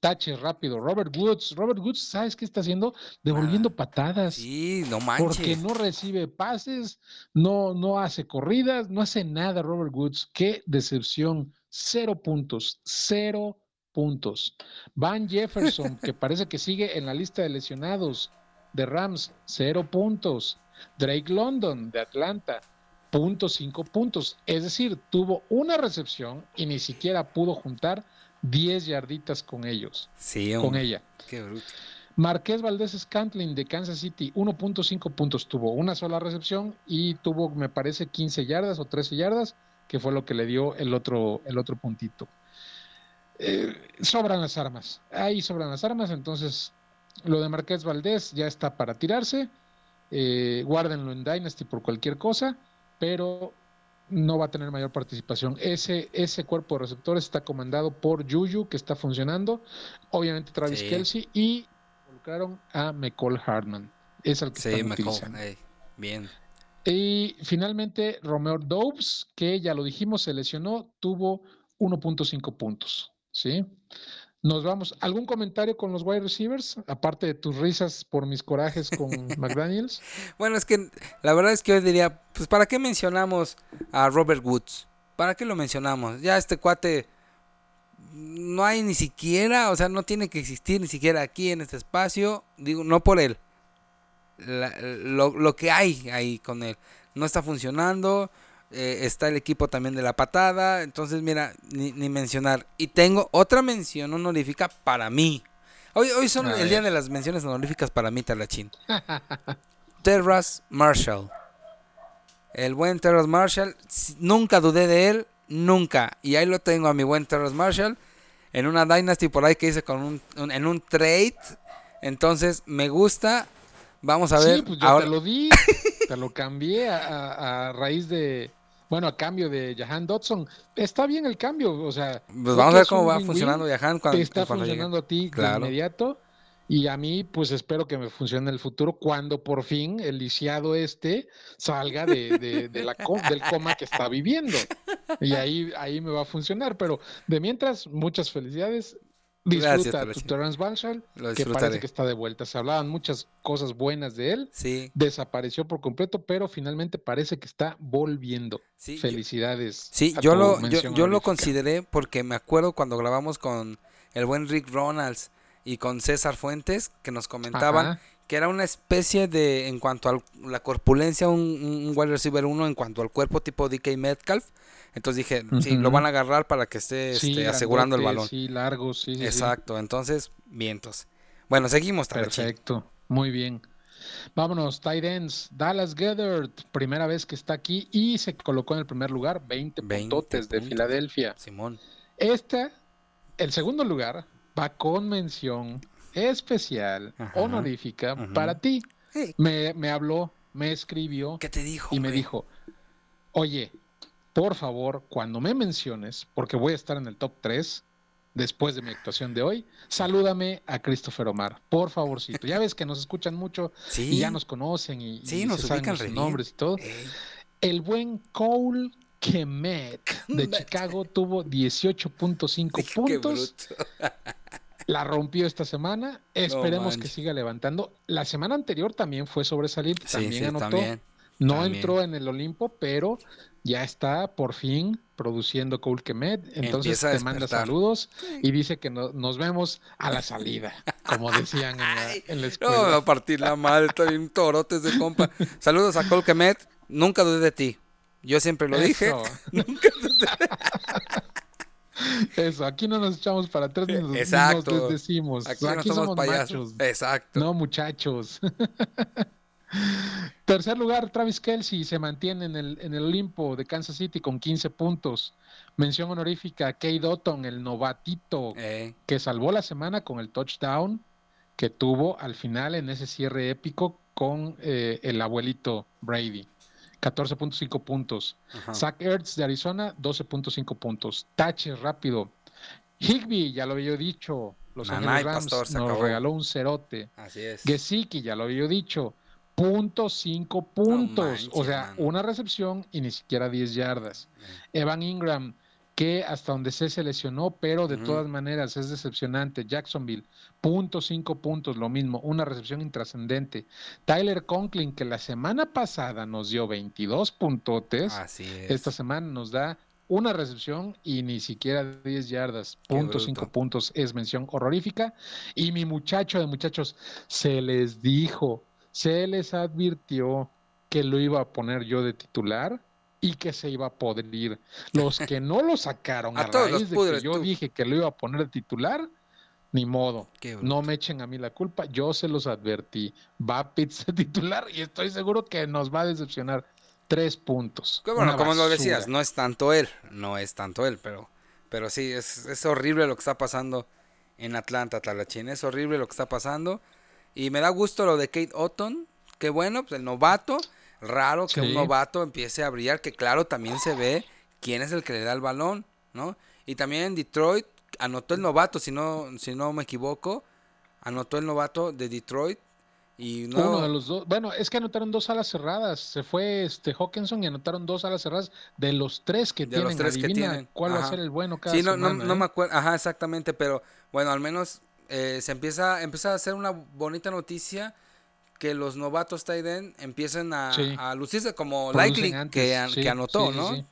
S2: Tache rápido. Robert Woods. Robert Woods, ¿sabes qué está haciendo? Devolviendo ah, patadas.
S3: Sí, no manches.
S2: Porque no recibe pases, no, no hace corridas, no hace nada Robert Woods. Qué decepción. Cero puntos. Cero puntos. Van Jefferson, que parece que sigue en la lista de lesionados de Rams. Cero puntos. Drake London de Atlanta. Punto cinco puntos. Es decir, tuvo una recepción y ni siquiera pudo juntar 10 yarditas con ellos.
S3: Sí,
S2: con ella.
S3: Qué bruto.
S2: Marqués Valdés Scantling de Kansas City, 1.5 puntos tuvo, una sola recepción y tuvo, me parece, 15 yardas o 13 yardas, que fue lo que le dio el otro, el otro puntito. Eh, sobran las armas, ahí sobran las armas, entonces lo de Marqués Valdés ya está para tirarse. Eh, guárdenlo en Dynasty por cualquier cosa, pero no va a tener mayor participación. Ese, ese cuerpo de receptores está comandado por Juju, que está funcionando, obviamente Travis Kelsey, y involucraron a McCall Hartman. Es el que sí, están
S3: bien.
S2: Y finalmente Romeo Dobbs, que ya lo dijimos, se lesionó, tuvo 1.5 puntos. ¿sí? Nos vamos. ¿Algún comentario con los wide receivers? Aparte de tus risas por mis corajes con McDaniels.
S3: Bueno, es que la verdad es que yo diría, pues ¿para qué mencionamos a Robert Woods? ¿Para qué lo mencionamos? Ya este cuate no hay ni siquiera, o sea, no tiene que existir ni siquiera aquí en este espacio. Digo, no por él. lo, lo que hay ahí con él. No está funcionando. Eh, está el equipo también de la patada. Entonces, mira, ni, mencionar. Y tengo otra mención honorífica para mí. Hoy, hoy son el día de las menciones honoríficas para mí, Talachín. Terras Marshall. El buen Terras Marshall. Nunca dudé de él. Nunca. Y ahí lo tengo a mi buen Terras Marshall. En una Dynasty por ahí que hice con un, en un trade. Entonces, me gusta. Vamos a ver.
S2: Pues yo te lo di. te lo cambié a raíz de bueno, a cambio de Jahan Dodson. Está bien el cambio, o sea.
S3: Pues vamos a ver cómo va funcionando Jahan
S2: cuando. Te está funcionando a ti de inmediato. Y a mí, pues espero que me funcione en el futuro cuando por fin el lisiado este salga de, la, del coma que está viviendo. Y ahí, ahí me va a funcionar. Pero de mientras, muchas felicidades. Disfruta tu Terrence Marshall, que parece que está de vuelta. Se hablaban muchas cosas buenas de él.
S3: Sí.
S2: Desapareció por completo, pero finalmente parece que está volviendo. Sí, Felicidades.
S3: sí, yo lo, yo, lo consideré porque me acuerdo cuando grabamos con el buen Rick Ronalds y con César Fuentes, que nos comentaban que era una especie de, en cuanto a la corpulencia, un, un wide receiver uno en cuanto al cuerpo tipo DK Metcalf entonces dije, sí, lo van a agarrar para que esté este, asegurando el balón.
S2: Sí, largo, sí.
S3: Exacto, entonces, vientos. Bueno, seguimos.
S2: Perfecto, muy bien. Vámonos, tight ends. Dallas Gethert, primera vez que está aquí y se colocó en el primer lugar, 20, 20 de Filadelfia.
S3: Simón.
S2: Este, el segundo lugar, va con mención especial, honorífica, para ti. Me, me, habló, me escribió.
S3: ¿Qué te dijo?
S2: Y me dijo, oye, por favor, cuando me menciones, porque voy a estar en el top 3 después de mi actuación de hoy, salúdame a Christopher Omar, por favorcito. Ya ves que nos escuchan mucho y ya nos conocen y,
S3: nos
S2: saben nombres y todo. El buen Cole Kemet de Chicago tuvo 18.5 puntos. La rompió esta semana. Esperemos que siga levantando. La semana anterior también fue sobresaliente. también anotó. no entró en el Olimpo, pero ya está por fin produciendo Cool Kemet. Entonces te manda saludos y dice que nos vemos a la salida, como decían en la, escuela. No,
S3: a partir la madre, está bien torotes de compa. Saludos a Cool Kemet. Nunca dudé de ti. Yo siempre lo dije. Nunca dudé.
S2: Eso, aquí no nos echamos para atrás ni nos, Exacto. decimos. Aquí, no somos, machos.
S3: Exacto.
S2: No, muchachos. Tercer lugar, Travis Kelsey se mantiene en el, en el Olimpo de Kansas City con 15 puntos. Mención honorífica a Kay Dotton, el novatito, eh. que salvó la semana con el touchdown que tuvo al final en ese cierre épico con eh, el abuelito Brady. 14.5 puntos. Zach Ertz de Arizona, 12.5 puntos. Tache rápido. Higby, ya lo había dicho. Los Ángeles Rams nos regaló un cerote.
S3: Así es.
S2: Gesicki, ya lo había dicho. Punto cinco puntos. o sea, una recepción y ni siquiera 10 yardas. Evan Ingram, que hasta donde se lesionó, pero de todas maneras es decepcionante. Jacksonville, punto cinco puntos, lo mismo, una recepción intrascendente. Tyler Conklin, que la semana pasada nos dio 22 puntotes, esta semana nos da una recepción y ni siquiera 10 yardas, punto cinco puntos, es mención horrorífica. Y mi muchacho de muchachos, se les dijo, se les advirtió que lo iba a poner yo de titular y que se iba a podrir. Los que no lo sacaron a, raíz de que yo dije que lo iba a poner de titular, ni modo. No me echen a mí la culpa, yo se los advertí. Va a pizza titular y estoy seguro que nos va a decepcionar. Tres puntos.
S3: Bueno, como lo decías, no es tanto él, no es tanto él, pero, pero sí, es, es horrible lo que está pasando en Atlanta, Talachín. Es horrible lo que está pasando. Y me da gusto lo de Kate Otton. Que bueno, pues el novato raro que un novato empiece a brillar, que claro, también se ve quién es el que le da el balón, ¿no? Y también en Detroit anotó el novato, si no, si no me equivoco, anotó el novato de Detroit. Y no...
S2: Uno de los dos. Bueno, es que anotaron dos alas cerradas. Se fue este Hawkinson y anotaron dos alas cerradas de los tres que de tienen. Los tres que tienen. ¿Cuál va a ser el bueno cada Sí,
S3: no,
S2: no,
S3: no, me ¿eh? acuerdo. Ajá, exactamente. Pero bueno, al menos eh, se empieza, empieza a hacer una bonita noticia que los novatos Tyden empiecen a, a, lucirse como Likely que, que, anotó, ¿no?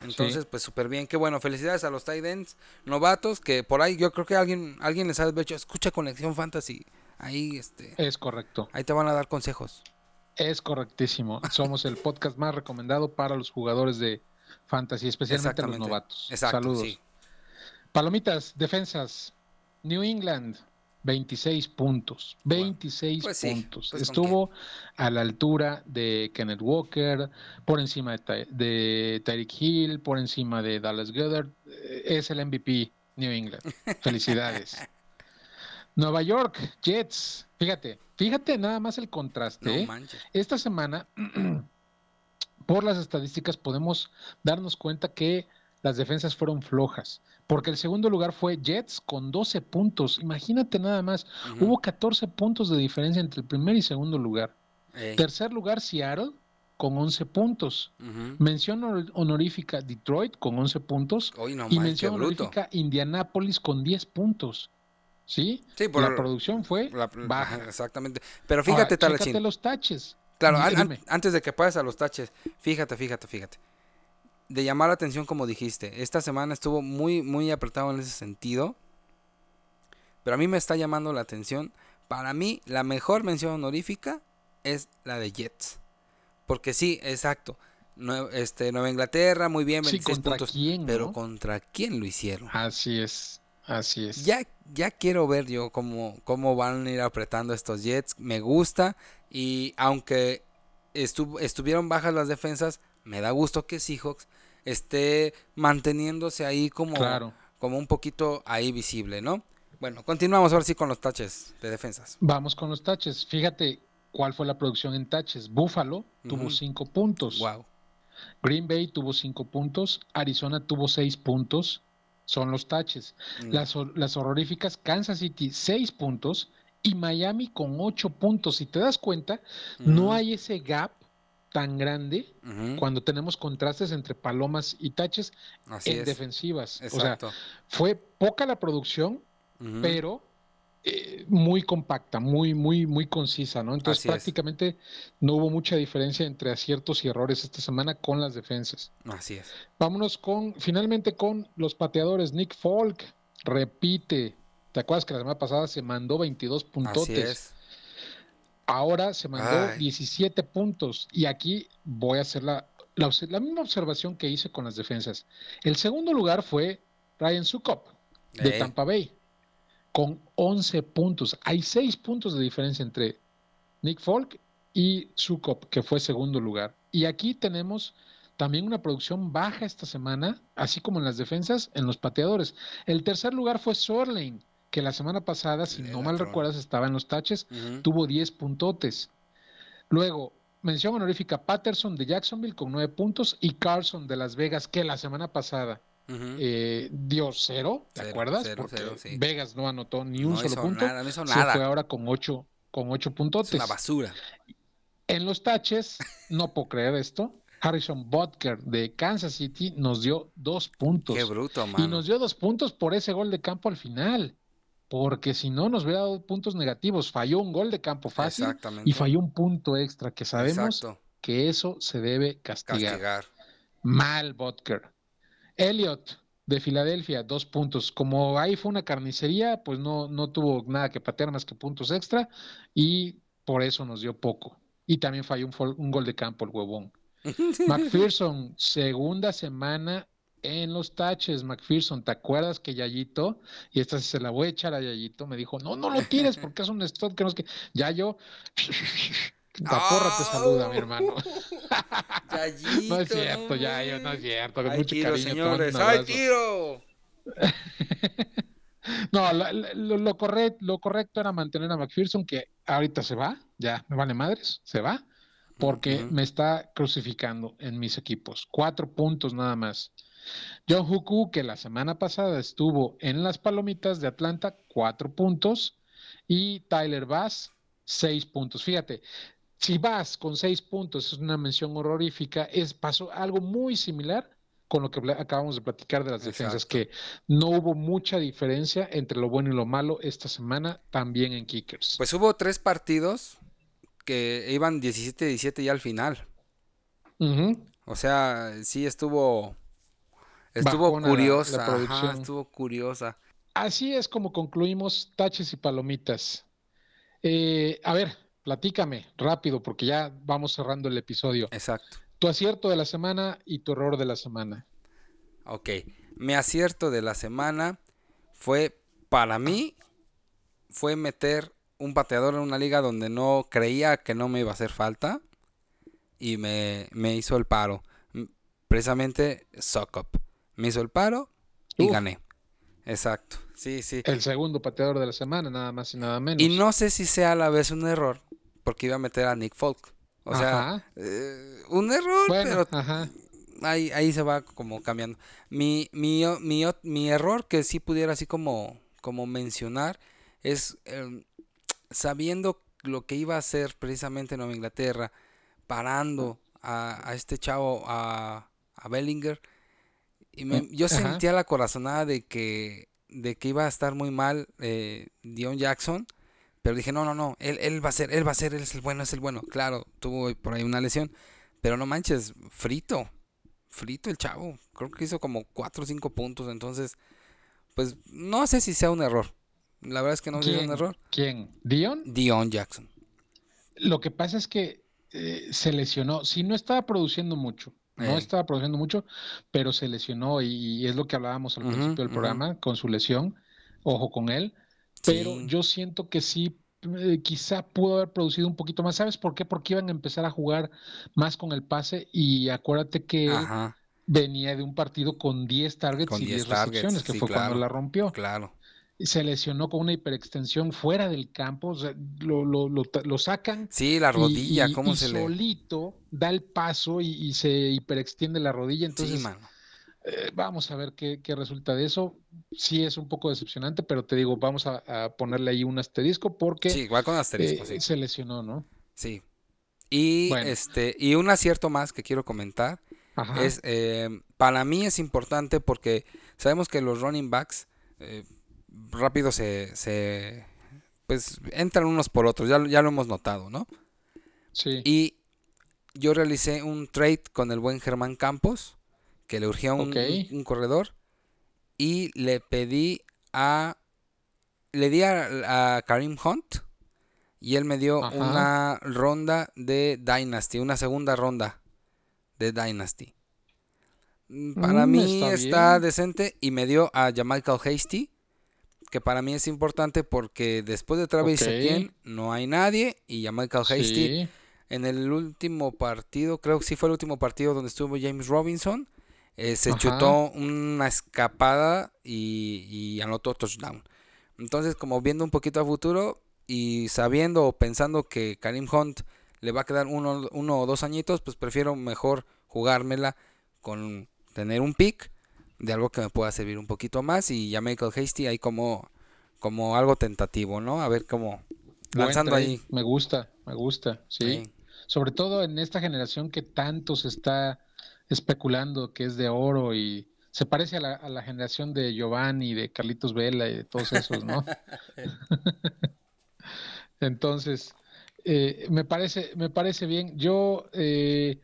S3: Entonces, pues súper bien. Qué bueno. Felicidades a los Titans novatos que por ahí yo creo que alguien alguien les ha dicho, escucha Conexión Fantasy. Ahí, este.
S2: Es correcto.
S3: Ahí te van a dar consejos.
S2: Es correctísimo. Somos el podcast más recomendado para los jugadores de Fantasy, especialmente los novatos. Saludos. Palomitas, defensas. New England, 26 puntos. 26 pues puntos. Pues Estuvo a la altura de Kenneth Walker, por encima de, de Tyreek Hill, por encima de Dallas Goddard. Eh, es el MVP New England. Felicidades. Nueva York, Jets. Fíjate, fíjate nada más el contraste. ¿eh? Esta semana, por las estadísticas, podemos darnos cuenta que las defensas fueron flojas, porque el segundo lugar fue Jets con 12 puntos. Imagínate nada más, hubo 14 puntos de diferencia entre el primer y segundo lugar. Tercer lugar, Seattle con 11 puntos. Mención honorífica Detroit con 11 puntos. y mención honorífica Indianapolis con 10 puntos. ¿Sí?
S3: sí
S2: por la producción fue baja.
S3: Exactamente. Pero fíjate,
S2: Ahora, los taches.
S3: Claro, antes de que pases a los taches, fíjate, fíjate, fíjate de llamar la atención como dijiste. Esta semana estuvo muy, muy apretado en ese sentido. Pero a mí me está llamando la atención. Para mí, la mejor mención honorífica es la de Jets. Porque sí, exacto. este, Nueva Inglaterra, muy bien, 26 puntos. Pero ¿contra quién lo hicieron?
S2: Así es, así es.
S3: Ya, ya quiero ver yo cómo, cómo van a ir apretando estos Jets. Me gusta. Y aunque estuvieron bajas las defensas, me da gusto que Seahawks esté manteniéndose ahí como, como un poquito ahí visible, ¿no? Bueno, continuamos ahora sí con los taches de defensas.
S2: Vamos con los taches. Fíjate cuál fue la producción en taches. Buffalo tuvo cinco puntos.
S3: Wow.
S2: Green Bay tuvo cinco puntos. Arizona tuvo seis puntos. Son los taches. Mm. Las, las horroríficas Kansas City seis puntos y Miami con ocho puntos. Si te das cuenta, no hay ese gap tan grande cuando tenemos contrastes entre palomas y taches
S3: Así
S2: en
S3: es.
S2: defensivas.
S3: Exacto.
S2: O sea, fue poca la producción, pero eh, muy compacta, muy, muy, muy concisa, ¿no? Entonces
S3: Así es.
S2: prácticamente no hubo mucha diferencia entre aciertos y errores esta semana con las defensas.
S3: Así es.
S2: Vámonos con, finalmente con los pateadores. Nick Folk repite. ¿Te acuerdas que la semana pasada se mandó 22
S3: Así
S2: puntotes?
S3: es.
S2: Ahora se mandó
S3: Ay.
S2: 17 puntos. Y aquí voy a hacer la, la, misma observación que hice con las defensas. El segundo lugar fue Ryan Sukop de
S3: Ey.
S2: Tampa Bay con 11 puntos. Hay 6 puntos de diferencia entre Nick Folk y Sukop, que fue segundo lugar. Y aquí tenemos también una producción baja esta semana, así como en las defensas, en los pateadores. El tercer lugar fue Sorlane, que la semana pasada, si
S3: El
S2: no mal recuerdas, estaba en los taches, tuvo 10 puntotes. Luego, mención honorífica Patterson de Jacksonville con 9 puntos y Carson de Las Vegas, que la semana pasada eh, dio cero, ¿te
S3: Cero,
S2: acuerdas?
S3: cero,
S2: Porque
S3: cero, sí.
S2: Vegas no anotó ni un
S3: no
S2: solo
S3: hizo
S2: punto.
S3: nada, no hizo
S2: Se fue
S3: nada.
S2: ahora con 8 con ocho
S3: Es
S2: puntotes.
S3: una basura.
S2: En los taches, no puedo creer esto. Harrison Butker de Kansas City nos dio dos puntos.
S3: Qué bruto,
S2: y
S3: mano.
S2: nos dio dos puntos por ese gol de campo al final. Porque si no, nos hubiera dado puntos negativos. Falló un gol de campo fácil y falló un punto extra, que sabemos
S3: Exacto.
S2: que eso se debe castigar.
S3: Castigar.
S2: Mal Butker. Elliot de Filadelfia, dos puntos. Como ahí fue una carnicería, pues no, no tuvo nada que patear más que puntos extra y por eso nos dio poco. Y también falló un gol de campo el huevón. McPherson, segunda semana en los taches. McPherson, ¿te acuerdas que Yayito? Y esta se la voy a echar a Yayito. Me dijo, no, no lo tires porque es un stop que no es que. Ya yo. La porra te saluda, mi hermano.
S3: Yayito,
S2: No es cierto,
S3: no.
S2: ya, yo, no es cierto. Con mucho
S3: tiro,
S2: cariño.
S3: señores. ¡Ay, tiro!
S2: No, lo, lo corre- lo correcto era mantener a McPherson, que ahorita se va, ya me vale madres, se va, porque me está crucificando en mis equipos. Cuatro puntos nada más. John Huku, que la semana pasada estuvo en las Palomitas de Atlanta, cuatro puntos. Y Tyler Bass, seis puntos. Fíjate, si Bass con seis puntos es una mención horrorífica, es, pasó algo muy similar con lo que acabamos de platicar de las defensas,
S3: Exacto.
S2: que no hubo mucha diferencia entre lo bueno y lo malo esta semana, también en Kickers.
S3: Pues hubo tres partidos que iban 17-17 ya al final. O sea, sí estuvo. Estuvo
S2: Bajona la- la
S3: curiosa. ajá, estuvo curiosa.
S2: Así es como concluimos taches y palomitas. Eh, a ver, platícame rápido porque ya vamos cerrando el episodio.
S3: Exacto.
S2: Tu acierto de la semana y tu error de la semana.
S3: Ok. Mi acierto de la semana fue, para mí, fue meter un pateador en una liga donde no creía que no me iba a hacer falta. Y me, me hizo el paro. Precisamente Sokop. Me hizo el paro y
S2: Uf.
S3: gané. Exacto. Sí, sí.
S2: El segundo pateador de la semana, nada más y nada menos.
S3: Y no sé si sea a la vez un error, porque iba a meter a Nick Folk. O sea, eh, un error,
S2: Bueno,
S3: pero
S2: ajá.
S3: ahí, ahí se va como cambiando. Mi, mi, mi, mi error que sí pudiera así como, como mencionar es em, sabiendo lo que iba a hacer precisamente Nueva Inglaterra, parando a, a este chavo, a, a Bellinger. Y me-
S2: Mm,
S3: yo
S2: ajá.
S3: sentía la corazonada de que, de que iba a estar muy mal eh, Dion Jackson. Pero dije, no, no, no, él, él va a ser, él va a ser, él es el bueno, es el bueno. Claro, tuvo por ahí una lesión. Pero no manches, frito. Frito el chavo. Creo que hizo como 4 o 5 puntos. Entonces, pues no sé si sea un error. La verdad es que no sé si es un error.
S2: ¿Quién? ¿Dion?
S3: Dion Jackson.
S2: Lo que pasa es que eh, se lesionó. Sí, no estaba produciendo mucho. No
S3: Ey.
S2: estaba produciendo mucho, pero se lesionó y, es lo que hablábamos al principio del programa con su lesión. Ojo con él. Pero
S3: Sí.
S2: yo siento que sí, eh, quizá pudo haber producido un poquito más. ¿Sabes por qué? Porque iban a empezar a jugar más con el pase y acuérdate que
S3: Ajá,
S2: venía de un partido con 10 targets
S3: Con
S2: y
S3: 10
S2: 10 recepciones,
S3: targets,
S2: que
S3: sí,
S2: fue cuando la rompió.
S3: claro.
S2: Se lesionó con una hiperextensión fuera del campo, o sea, lo, lo, lo, lo sacan
S3: Sí, la rodilla,
S2: y, y-
S3: cómo
S2: y
S3: se le.
S2: solito da el paso y, y se hiperextiende la rodilla. Entonces,
S3: sí, mano.
S2: eh, vamos a ver qué, qué resulta de eso. Sí es un poco decepcionante, pero te digo, vamos a, a ponerle ahí un asterisco porque
S3: Sí, igual con asterisco,
S2: eh,
S3: sí.
S2: se lesionó, ¿no?
S3: Sí. Y
S2: Bueno.
S3: este, y un acierto más que quiero comentar
S2: Ajá.
S3: es eh, para mí es importante porque sabemos que los running backs eh, rápido se, se pues entran unos por otros, ya, lo- ya lo hemos notado, ¿no?
S2: sí.
S3: Y yo realicé un trade con el buen Germán Campos, que le urgía un, un- un corredor, y le pedí a. Le di a, a Karim Hunt, y él me dio
S2: Ajá.
S3: una ronda de Dynasty, una segunda ronda de Dynasty. Para
S2: Mm,
S3: mí
S2: está
S3: decente y me dio a Jamaica Hasty, que para mí es importante porque después de Travis
S2: Ok.
S3: Etienne no hay nadie y Jamaica Hasty
S2: Sí.
S3: en el último partido, creo que sí fue el último partido donde estuvo James Robinson, eh, se
S2: Ajá.
S3: chutó una escapada y, y anotó touchdown. Entonces, como viendo un poquito a futuro y sabiendo o pensando que Karim Hunt le va a quedar uno, uno o dos añitos, pues prefiero mejor jugármela con tener un pick de algo que me pueda servir un poquito más y ya Michael Hasty ahí como, como algo tentativo, ¿no? A ver cómo lanzando
S2: trade.
S3: ahí.
S2: Me gusta, me gusta, sí.
S3: Sí.
S2: Sobre todo en esta generación que tanto se está especulando que es de oro y se parece a la, a la generación de Giovanni, de Carlitos Vela y de todos esos, ¿no? Entonces, eh, me parece, me parece bien. Yo eh,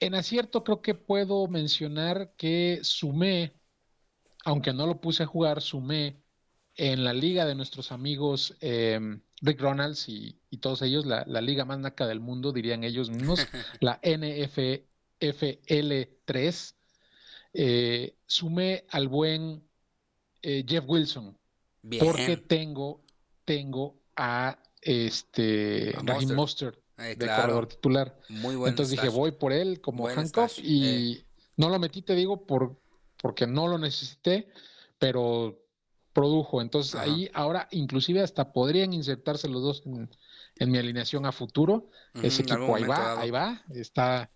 S2: en acierto creo que puedo mencionar que sumé, aunque no lo puse a jugar, sumé en la liga de nuestros amigos eh, Rick Ronalds y, y todos ellos, la, la liga más naca del mundo, dirían ellos mismos, la NFL3, eh, sumé al buen eh, Jeff Wilson,
S3: Bien.
S2: porque tengo, tengo a este
S3: A
S2: Raheem
S3: Mostert. Eh,
S2: de corredor titular.
S3: Muy buen
S2: Entonces dije, voy por él como
S3: Buen stash,
S2: y
S3: eh.
S2: no lo metí, te digo, por, porque no lo necesité, pero produjo. Entonces
S3: Ajá.
S2: ahí ahora inclusive hasta podrían insertarse los dos en, en mi alineación a futuro. Ese equipo ahí va,
S3: dado.
S2: ahí va, está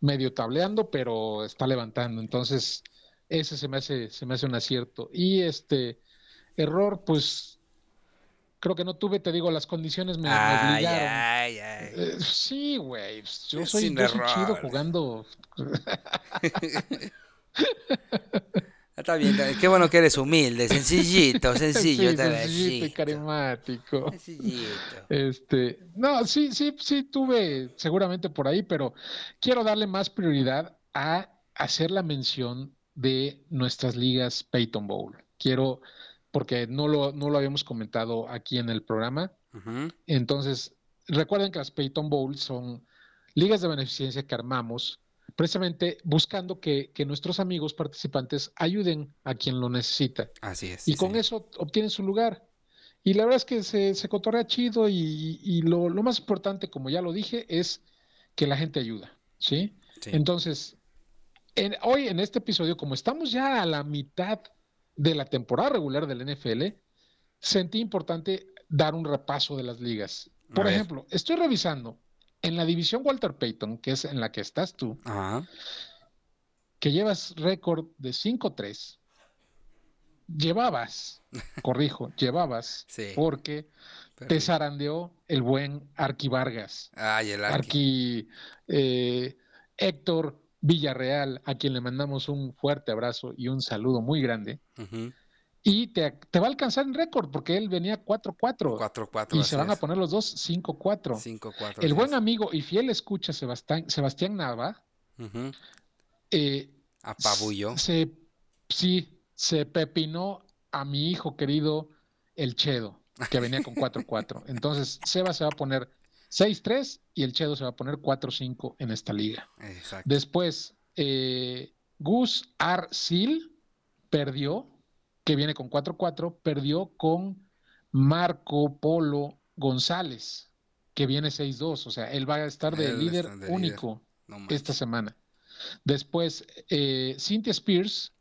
S2: medio tableando, pero está levantando. Entonces ese se me hace, se me hace un acierto. Y este error, pues creo que no tuve, te digo, las condiciones me, me
S3: Ay,
S2: obligaron.
S3: ay, ay.
S2: Eh, sí, güey. pues, Yo soy, yo soy chido jugando.
S3: Está bien, está bien. qué bueno que eres humilde, sencillito, sencillo.
S2: sí, sencillito y carismático.
S3: Sencillito.
S2: Este, no, sí, sí, sí tuve seguramente por ahí, pero quiero darle más prioridad a hacer la mención de nuestras ligas Peyton Bowl. Quiero, porque no lo, no lo habíamos comentado aquí en el programa. Entonces, recuerden que las Peyton Bowl son ligas de beneficencia que armamos precisamente buscando que, que nuestros amigos participantes ayuden a quien lo necesita.
S3: Así es.
S2: Y
S3: sí,
S2: con eso obtienen su lugar. Y la verdad es que se, se cotorrea chido y, y lo, lo más importante, como ya lo dije, es que la gente ayuda, ¿sí?
S3: Sí.
S2: Entonces, en- hoy en este episodio, como estamos ya a la mitad de la temporada regular del NFL, sentí importante dar un repaso de las ligas. Por ejemplo, estoy revisando en la división Walter Payton, que es en la que estás tú,
S3: Ajá.
S2: que llevas récord de 5-3, llevabas, corrijo, llevabas,
S3: Sí.
S2: porque te zarandeó el buen Arqui Vargas.
S3: Ay, el arqui.
S2: Arqui eh, Héctor Villarreal, a quien le mandamos un fuerte abrazo y un saludo muy grande. Y te, te va a alcanzar en récord, porque él venía 4-4
S3: 4-4.
S2: y se van a poner los dos 5-4.
S3: 5-4.
S2: El buen
S3: es.
S2: amigo y fiel escucha Sebastián, Sebastián Nava,
S3: Ujú.
S2: eh,
S3: Apabulló.
S2: Se, sí, se pepinó a mi hijo querido, el Chedo, que venía con 4-4. Entonces, Seba se va a poner 6-3 y el Chedo se va a poner 4-5 en esta liga.
S3: Exacto.
S2: Después, eh, Gus Arcil perdió, que viene con 4-4, perdió con Marco Polo González, que viene 6-2. O sea, él va a estar de
S3: Él
S2: líder
S3: de líder.
S2: único
S3: No manches.
S2: esta semana. Después, eh, Cynthia Spears,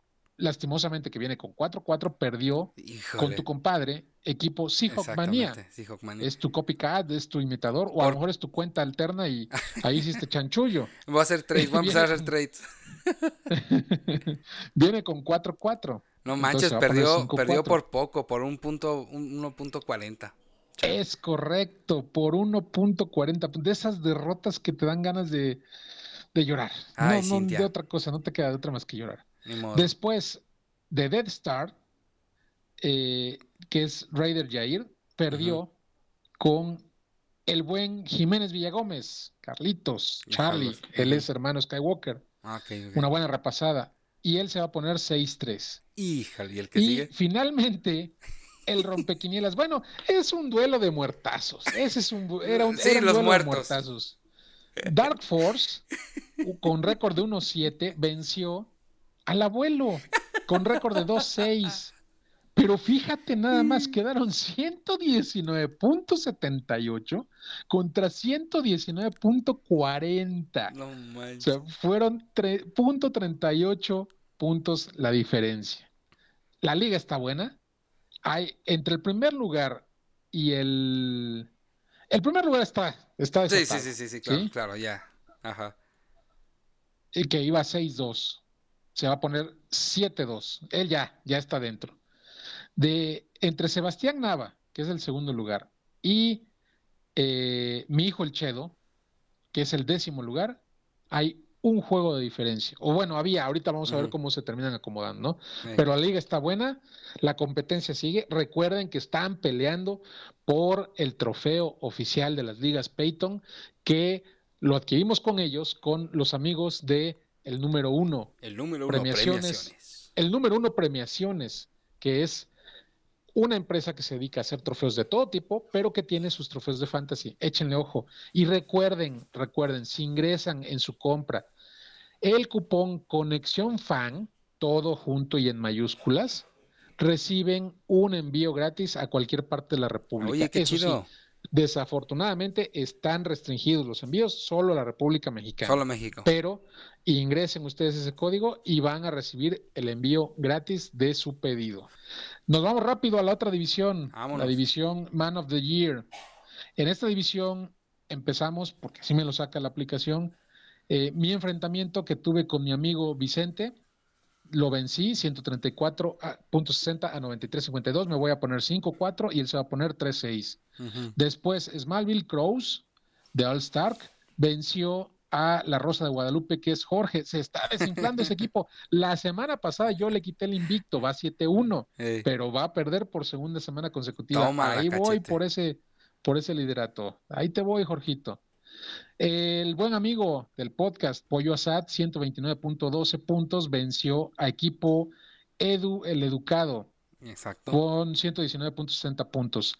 S2: lastimosamente que viene con 4-4, perdió con tu compadre, equipo Seahawk Manía.
S3: Seahawk Manía.
S2: Es tu copycat, es tu imitador, o a lo mejor es tu cuenta alterna y ahí hiciste chanchullo.
S3: Voy a hacer trades. Voy a empezar a hacer trades.
S2: viene con 4-4.
S3: No manches, perdió,
S2: 5-4.
S3: perdió por poco, por un punto, un 1.40.
S2: Es correcto, por 1.40. De esas derrotas que te dan ganas de, de llorar.
S3: Ay,
S2: no, no de otra cosa, no te queda de otra más que llorar. Después de Dead Star, eh, que es Raider Jair, perdió con el buen Jiménez Villagómez, Carlitos, Charlie,
S3: Carlos,
S2: él es hermano Skywalker.
S3: Ah.
S2: Una buena repasada. Y él se va a poner 6-3.
S3: Híjole, ¿y el que
S2: Y
S3: sigue?
S2: finalmente, el rompequinielas. Bueno, es un duelo de muertazos. Ese es un, era un,
S3: Sí,
S2: era un
S3: los
S2: duelo
S3: muertos.
S2: de muertazos. Dark Force, con récord de 1-7, venció al abuelo con récord de 2-6. Pero fíjate nada más, quedaron 119.78 contra 119.40.
S3: No
S2: O sea, fueron tre- punto 38 puntos la diferencia. La liga está buena. Hay entre el primer lugar y el el primer lugar está está
S3: Sí, sí,
S2: desatado,
S3: sí, sí, sí, claro,
S2: ¿sí?
S3: claro, ya. Ajá.
S2: Y que iba 6-2. Se va a poner 7-2. Él ya ya está dentro. De entre Sebastián Nava, que es el segundo lugar, y eh, mi hijo el Chedo, que es el décimo lugar, hay un juego de diferencia. O bueno, había, ahorita vamos a ver cómo se terminan acomodando, ¿no? Pero la liga está buena, la competencia sigue. Recuerden que están peleando por el trofeo oficial de las ligas Peyton, que lo adquirimos con ellos, con los amigos de el número uno,
S3: el número uno,
S2: premiaciones.
S3: premiaciones.
S2: el número uno premiaciones, que es una empresa que se dedica a hacer trofeos de todo tipo, pero que tiene sus trofeos de fantasy. Échenle ojo. Y recuerden, recuerden, si ingresan en su compra el cupón Conexión Fan, todo junto y en mayúsculas, reciben un envío gratis a cualquier parte de la República.
S3: Oye, qué
S2: Eso sí,
S3: chido.
S2: Desafortunadamente están restringidos los envíos solo a la República Mexicana
S3: Solo México.
S2: pero ingresen ustedes ese código y van a recibir el envío gratis de su pedido. Nos vamos rápido a la otra división,
S3: Vámonos.
S2: la división Man of the Year. En esta división empezamos, porque así me lo saca la aplicación, eh, mi enfrentamiento que tuve con mi amigo Vicente, lo vencí 134.60 a 93.52, me voy a poner 5-4 y él se va a poner 3-6.
S3: Ujú.
S2: Después, Smallville Crows de All Stark venció a la Rosa de Guadalupe, que es Jorge. Se está desinflando ese equipo. La semana pasada yo le quité el invicto, va 7-1,
S3: Ey.
S2: pero va a perder por segunda semana consecutiva. Ahí voy por ese, por ese liderato. Ahí te voy, Jorgito. El buen amigo del podcast, Pollo Asad, 129.12 puntos, venció a equipo Edu, el educado,
S3: Exacto.
S2: con 119.60 puntos.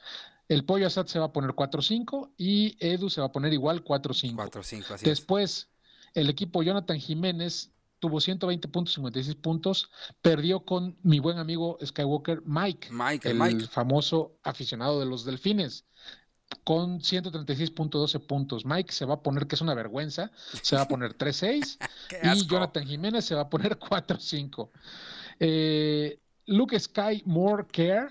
S2: El Pollo Asad se va a poner 4-5 y Edu se va a poner igual 4-5.
S3: 4-5, así es.
S2: Después, el equipo Jonathan Jiménez tuvo 120.56 puntos, perdió con mi buen amigo Skywalker Mike,
S3: Mike,
S2: el
S3: Mike.
S2: famoso aficionado de los delfines, con 136.12 puntos. Mike se va a poner, que es una vergüenza, se va a poner 3-6
S3: Qué
S2: y. Jonathan Jiménez se va a poner 4-5. Eh, Luke Sky More Care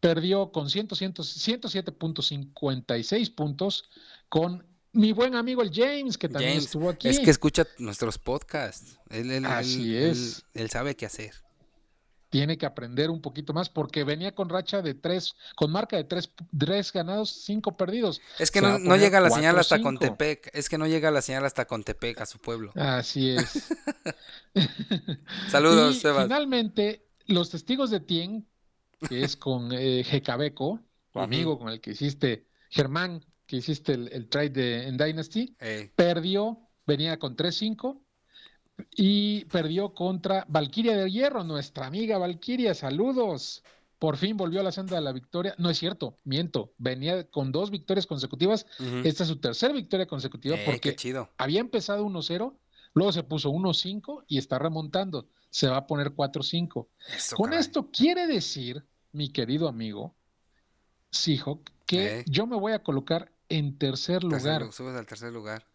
S2: perdió con 100, 100, 107.56 puntos con mi buen amigo el James, que también
S3: James,
S2: estuvo aquí.
S3: Es que escucha nuestros podcasts. Él, él-
S2: Así
S3: él-
S2: es.
S3: Él, él sabe qué hacer.
S2: Tiene que aprender un poquito más porque venía con racha de tres, con marca de tres, tres ganados, cinco perdidos.
S3: Es que no, llega la señal hasta
S2: 4-5.
S3: Contepec. Es que no llega la señal hasta Contepec, a su pueblo.
S2: Así es.
S3: Saludos,
S2: y
S3: Sebas.
S2: finalmente, los testigos de Tien, que es con eh, Jecabeco, tu amigo con el que hiciste, Germán, que hiciste el, el trade de, en Dynasty,
S3: Ey,
S2: perdió, venía con 3-5 y perdió contra Valquiria de Hierro, nuestra amiga Valquiria, saludos. Por fin volvió a la senda de la victoria. No es cierto, miento. Venía con dos victorias consecutivas. Esta es su tercera victoria consecutiva
S3: Ey,
S2: porque
S3: chido.
S2: había empezado 1-0, luego se puso 1-5 y está remontando. Se va a poner 4-5.
S3: Eso,
S2: Con
S3: caray.
S2: esto quiere decir, mi querido amigo Seahawk, que
S3: Eh.
S2: yo me voy a colocar en tercer lugar.
S3: lu- subes al tercer lugar.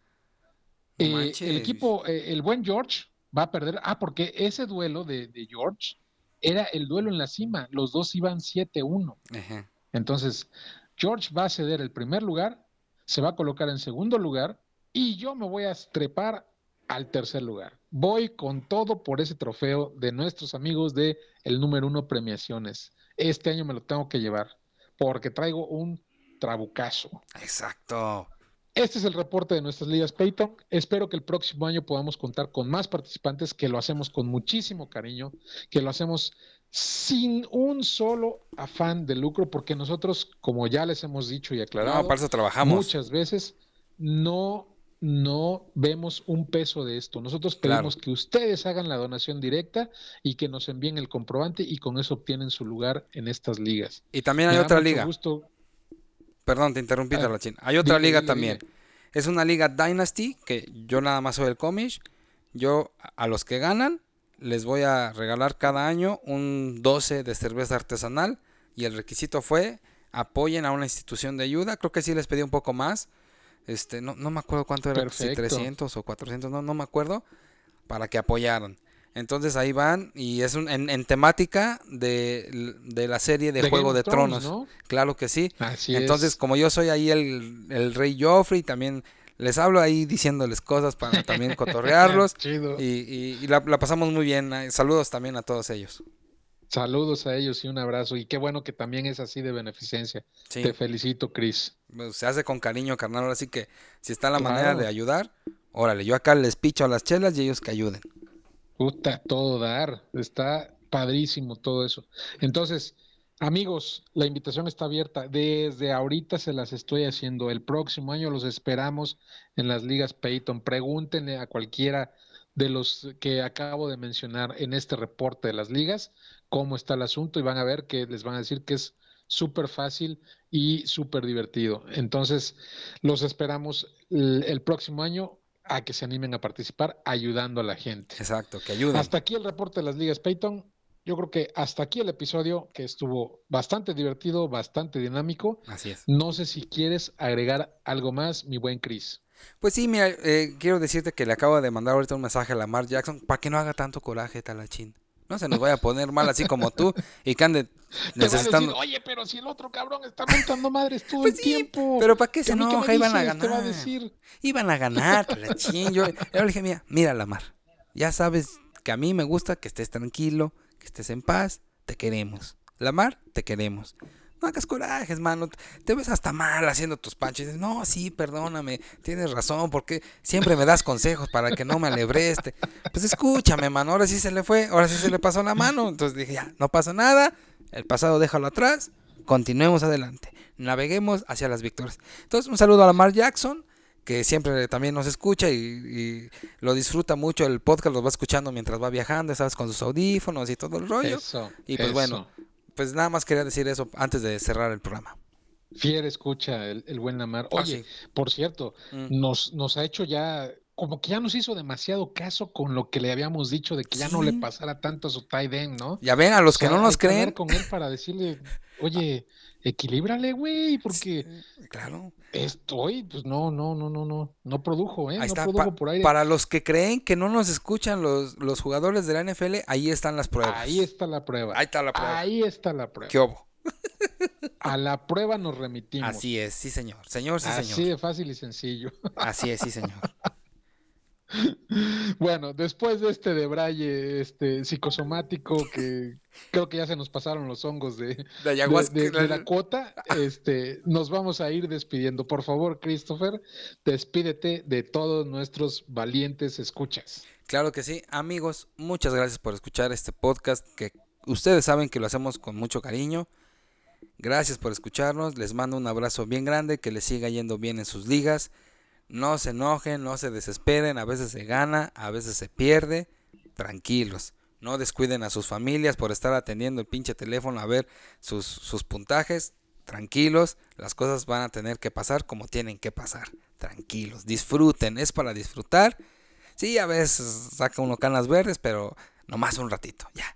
S2: Eh, el equipo, eh, el buen George va a perder. Ah, porque ese duelo de, de George era el duelo en la cima. Los dos iban 7-1.
S3: Ejé.
S2: Entonces, George va a ceder el primer lugar, se va a colocar en segundo lugar y yo me voy a trepar al tercer lugar. Voy con todo por ese trofeo de nuestros amigos de el número uno premiaciones. Este año me lo tengo que llevar porque traigo un trabucazo.
S3: Exacto.
S2: Este es el reporte de nuestras ligas Peyton. Espero que el próximo año podamos contar con más participantes, que lo hacemos con muchísimo cariño, que lo hacemos sin un solo afán de lucro, porque nosotros, como ya les hemos dicho y aclarado,
S3: No, para eso trabajamos.
S2: muchas veces no no vemos un peso de esto. Nosotros pedimos
S3: Claro.
S2: que ustedes hagan la donación directa y que nos envíen el comprobante y con eso obtienen su lugar en estas ligas.
S3: Y también hay otra liga.
S2: gusto-
S3: Perdón, te interrumpí,
S2: Ah.
S3: Hay otra liga también. Es una liga Dynasty, que yo nada más soy el comish. Yo a los que ganan les voy a regalar cada año un 12 de cerveza artesanal y el requisito fue apoyen a una institución de ayuda. Creo que sí les pedí un poco más. Este, no, no me acuerdo cuánto era, si
S2: Perfecto.
S3: 300 o 400, no, no me acuerdo, para que apoyaran. Entonces ahí van y es un, en, en temática de, de la serie de,
S2: De
S3: Juego
S2: Game
S3: de
S2: Thrones,
S3: Tronos.
S2: ¿no?
S3: Claro que sí.
S2: Así
S3: Entonces,
S2: es.
S3: como yo soy ahí el, el rey Joffrey, también les hablo ahí diciéndoles cosas para también cotorrearlos.
S2: Chido.
S3: y y- y la, la pasamos muy bien. Saludos también a todos ellos.
S2: Saludos a ellos y un abrazo. Y qué bueno que también es así de beneficencia.
S3: Sí,
S2: Te felicito, Chris.
S3: pues, se hace con cariño, carnal. Así que si está la manera de ayudar, órale, yo acá les picho a las chelas y ellos que ayuden.
S2: Puta, todo dar. Está padrísimo todo eso. Entonces, amigos, la invitación está abierta. Desde ahorita se las estoy haciendo. El próximo año los esperamos en las ligas Peyton. Pregúntenle a cualquiera de los que acabo de mencionar en este reporte de las ligas cómo está el asunto y van a ver que les van a decir que es súper fácil y súper divertido. Entonces, los esperamos el, el próximo año a que se animen a participar ayudando a la gente.
S3: Exacto, que ayuden.
S2: Hasta aquí el reporte de las ligas Peyton. Yo creo que hasta aquí el episodio que estuvo bastante divertido, bastante dinámico.
S3: Así es.
S2: No sé si quieres agregar algo más, mi buen Chris.
S3: Pues sí, mira, eh, quiero decirte que le acabo de mandar ahorita un mensaje a Lamar Jackson para que no haga tanto coraje, talachín. No se nos vaya a poner mal así como tú y que ande
S2: decir,
S3: necesitando.
S2: Oye, pero si el otro cabrón está montando madres todo
S3: Pues
S2: el
S3: sí,
S2: tiempo.
S3: Pero ¿para qué se
S2: ¿Que a mí qué me
S3: enoja? Iban a?
S2: Te va a
S3: ganar.
S2: decir.
S3: Iban a ganar, talachín. Yo, yo le dije, mira, mira, Lamar. Ya sabes que a mí me gusta que estés tranquilo, que estés en paz. Te queremos. Lamar, te queremos. No hagas corajes, mano. Te ves hasta mal haciendo tus dices, no, sí, perdóname. Tienes razón, porque siempre me das consejos para que no me alebreste. Pues escúchame, mano. Ahora sí se le fue. Ahora sí se le pasó la mano. Entonces dije, ya, no pasa nada. El pasado déjalo atrás. Continuemos adelante. Naveguemos hacia las victorias. Entonces, un saludo a Lamar Jackson que siempre también nos escucha y, y lo disfruta mucho el podcast, lo va escuchando mientras va viajando, sabes, con sus audífonos y todo el rollo.
S2: Eso.
S3: Y pues
S2: eso.
S3: bueno, pues nada más quería decir eso antes de cerrar el programa.
S2: Fiel escucha el, el buen Lamar.
S3: Ah,
S2: Oye, por cierto,
S3: Mm.
S2: nos, nos ha hecho ya, como que ya nos hizo demasiado caso con lo que le habíamos dicho de que ya no le pasara tanto a su tight end, ¿no?
S3: Ya ven, a los
S2: O
S3: que no nos
S2: hay que hablar
S3: creen.
S2: con él para decirle, oye, equilíbrale, güey, porque
S3: Claro,
S2: estoy, pues no, no, no, no, no, no produjo, ¿eh?
S3: ahí
S2: no
S3: está.
S2: produjo
S3: Pa-
S2: por aire.
S3: para los que creen que no nos escuchan los, los jugadores de la NFL, ahí están las pruebas.
S2: Ahí está la prueba.
S3: Ahí está la prueba.
S2: Ahí está la prueba.
S3: ¿Qué hubo?
S2: A la prueba nos remitimos.
S3: Así es, sí señor. Señor, sí
S2: Así
S3: señor.
S2: de fácil y sencillo.
S3: Así es, sí señor.
S2: Bueno, después de este debraye este, psicosomático que creo que ya se nos pasaron los hongos de,
S3: De
S2: la cuota, este, nos vamos a ir despidiendo. Por favor, Christopher, despídete de todos nuestros valientes escuchas.
S3: Claro que sí. Amigos, muchas gracias por escuchar este podcast que ustedes saben que lo hacemos con mucho cariño. Gracias por escucharnos. Les mando un abrazo bien grande, que les siga yendo bien en sus ligas. No se enojen, no se desesperen. A veces se gana, a veces se pierde. Tranquilos. No descuiden a sus familias por estar atendiendo el pinche teléfono a ver sus, sus puntajes. Tranquilos, las cosas van a tener que pasar como tienen que pasar. Tranquilos, disfruten, es para disfrutar. Sí, a veces saca uno canas verdes, pero nomás un ratito, ya.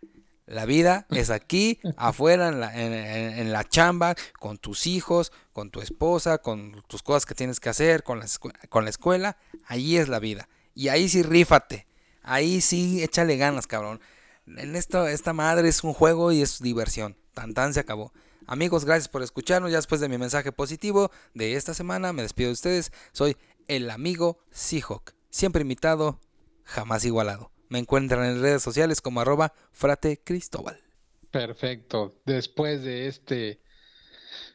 S3: La vida es aquí, afuera, en la, en- en- en la chamba, con tus hijos, con tu esposa, con tus cosas que tienes que hacer, con la, con la escuela. Ahí es la vida. Y ahí sí rífate. Ahí sí échale ganas, cabrón. En esto, esta madre es un juego y es diversión. Tan tan se acabó. Amigos, gracias por escucharnos. Ya después de mi mensaje positivo de esta semana, me despido de ustedes. Soy el amigo Seahawk. Siempre invitado, jamás igualado. Me encuentran en redes sociales como arroba frate Cristóbal.
S2: Perfecto. Después de este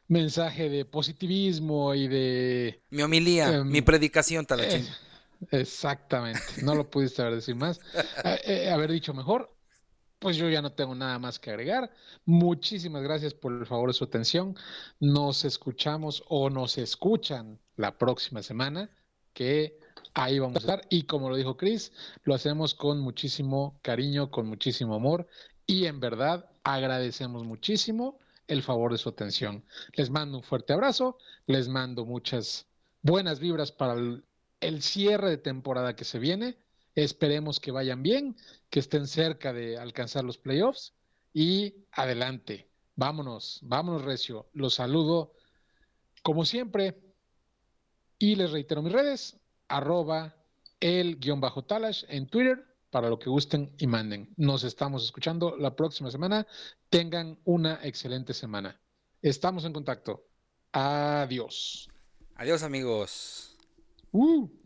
S2: mensaje de positivismo y de...
S3: Mi homilía,
S2: Em,
S3: mi predicación, Talachín.
S2: Eh, exactamente, no lo pudiste haber decir más, eh, eh, haber dicho mejor. Pues yo ya no tengo nada más que agregar. Muchísimas gracias por el favor de su atención. Nos escuchamos o nos escuchan la próxima semana, que ahí vamos a estar. Y como lo dijo Chris, lo hacemos con muchísimo cariño, con muchísimo amor y en verdad agradecemos muchísimo el favor de su atención. Les mando un fuerte abrazo, les mando muchas buenas vibras para el, el cierre de temporada que se viene. Esperemos que vayan bien, que estén cerca de alcanzar los playoffs y adelante. Vámonos, vámonos, Recio. Los saludo como siempre y les reitero mis redes, arroba el guion bajo talash en Twitter para lo que gusten y manden. Nos estamos escuchando la próxima semana. Tengan una excelente semana. Estamos en contacto. Adiós.
S3: Adiós, amigos.
S2: Uh.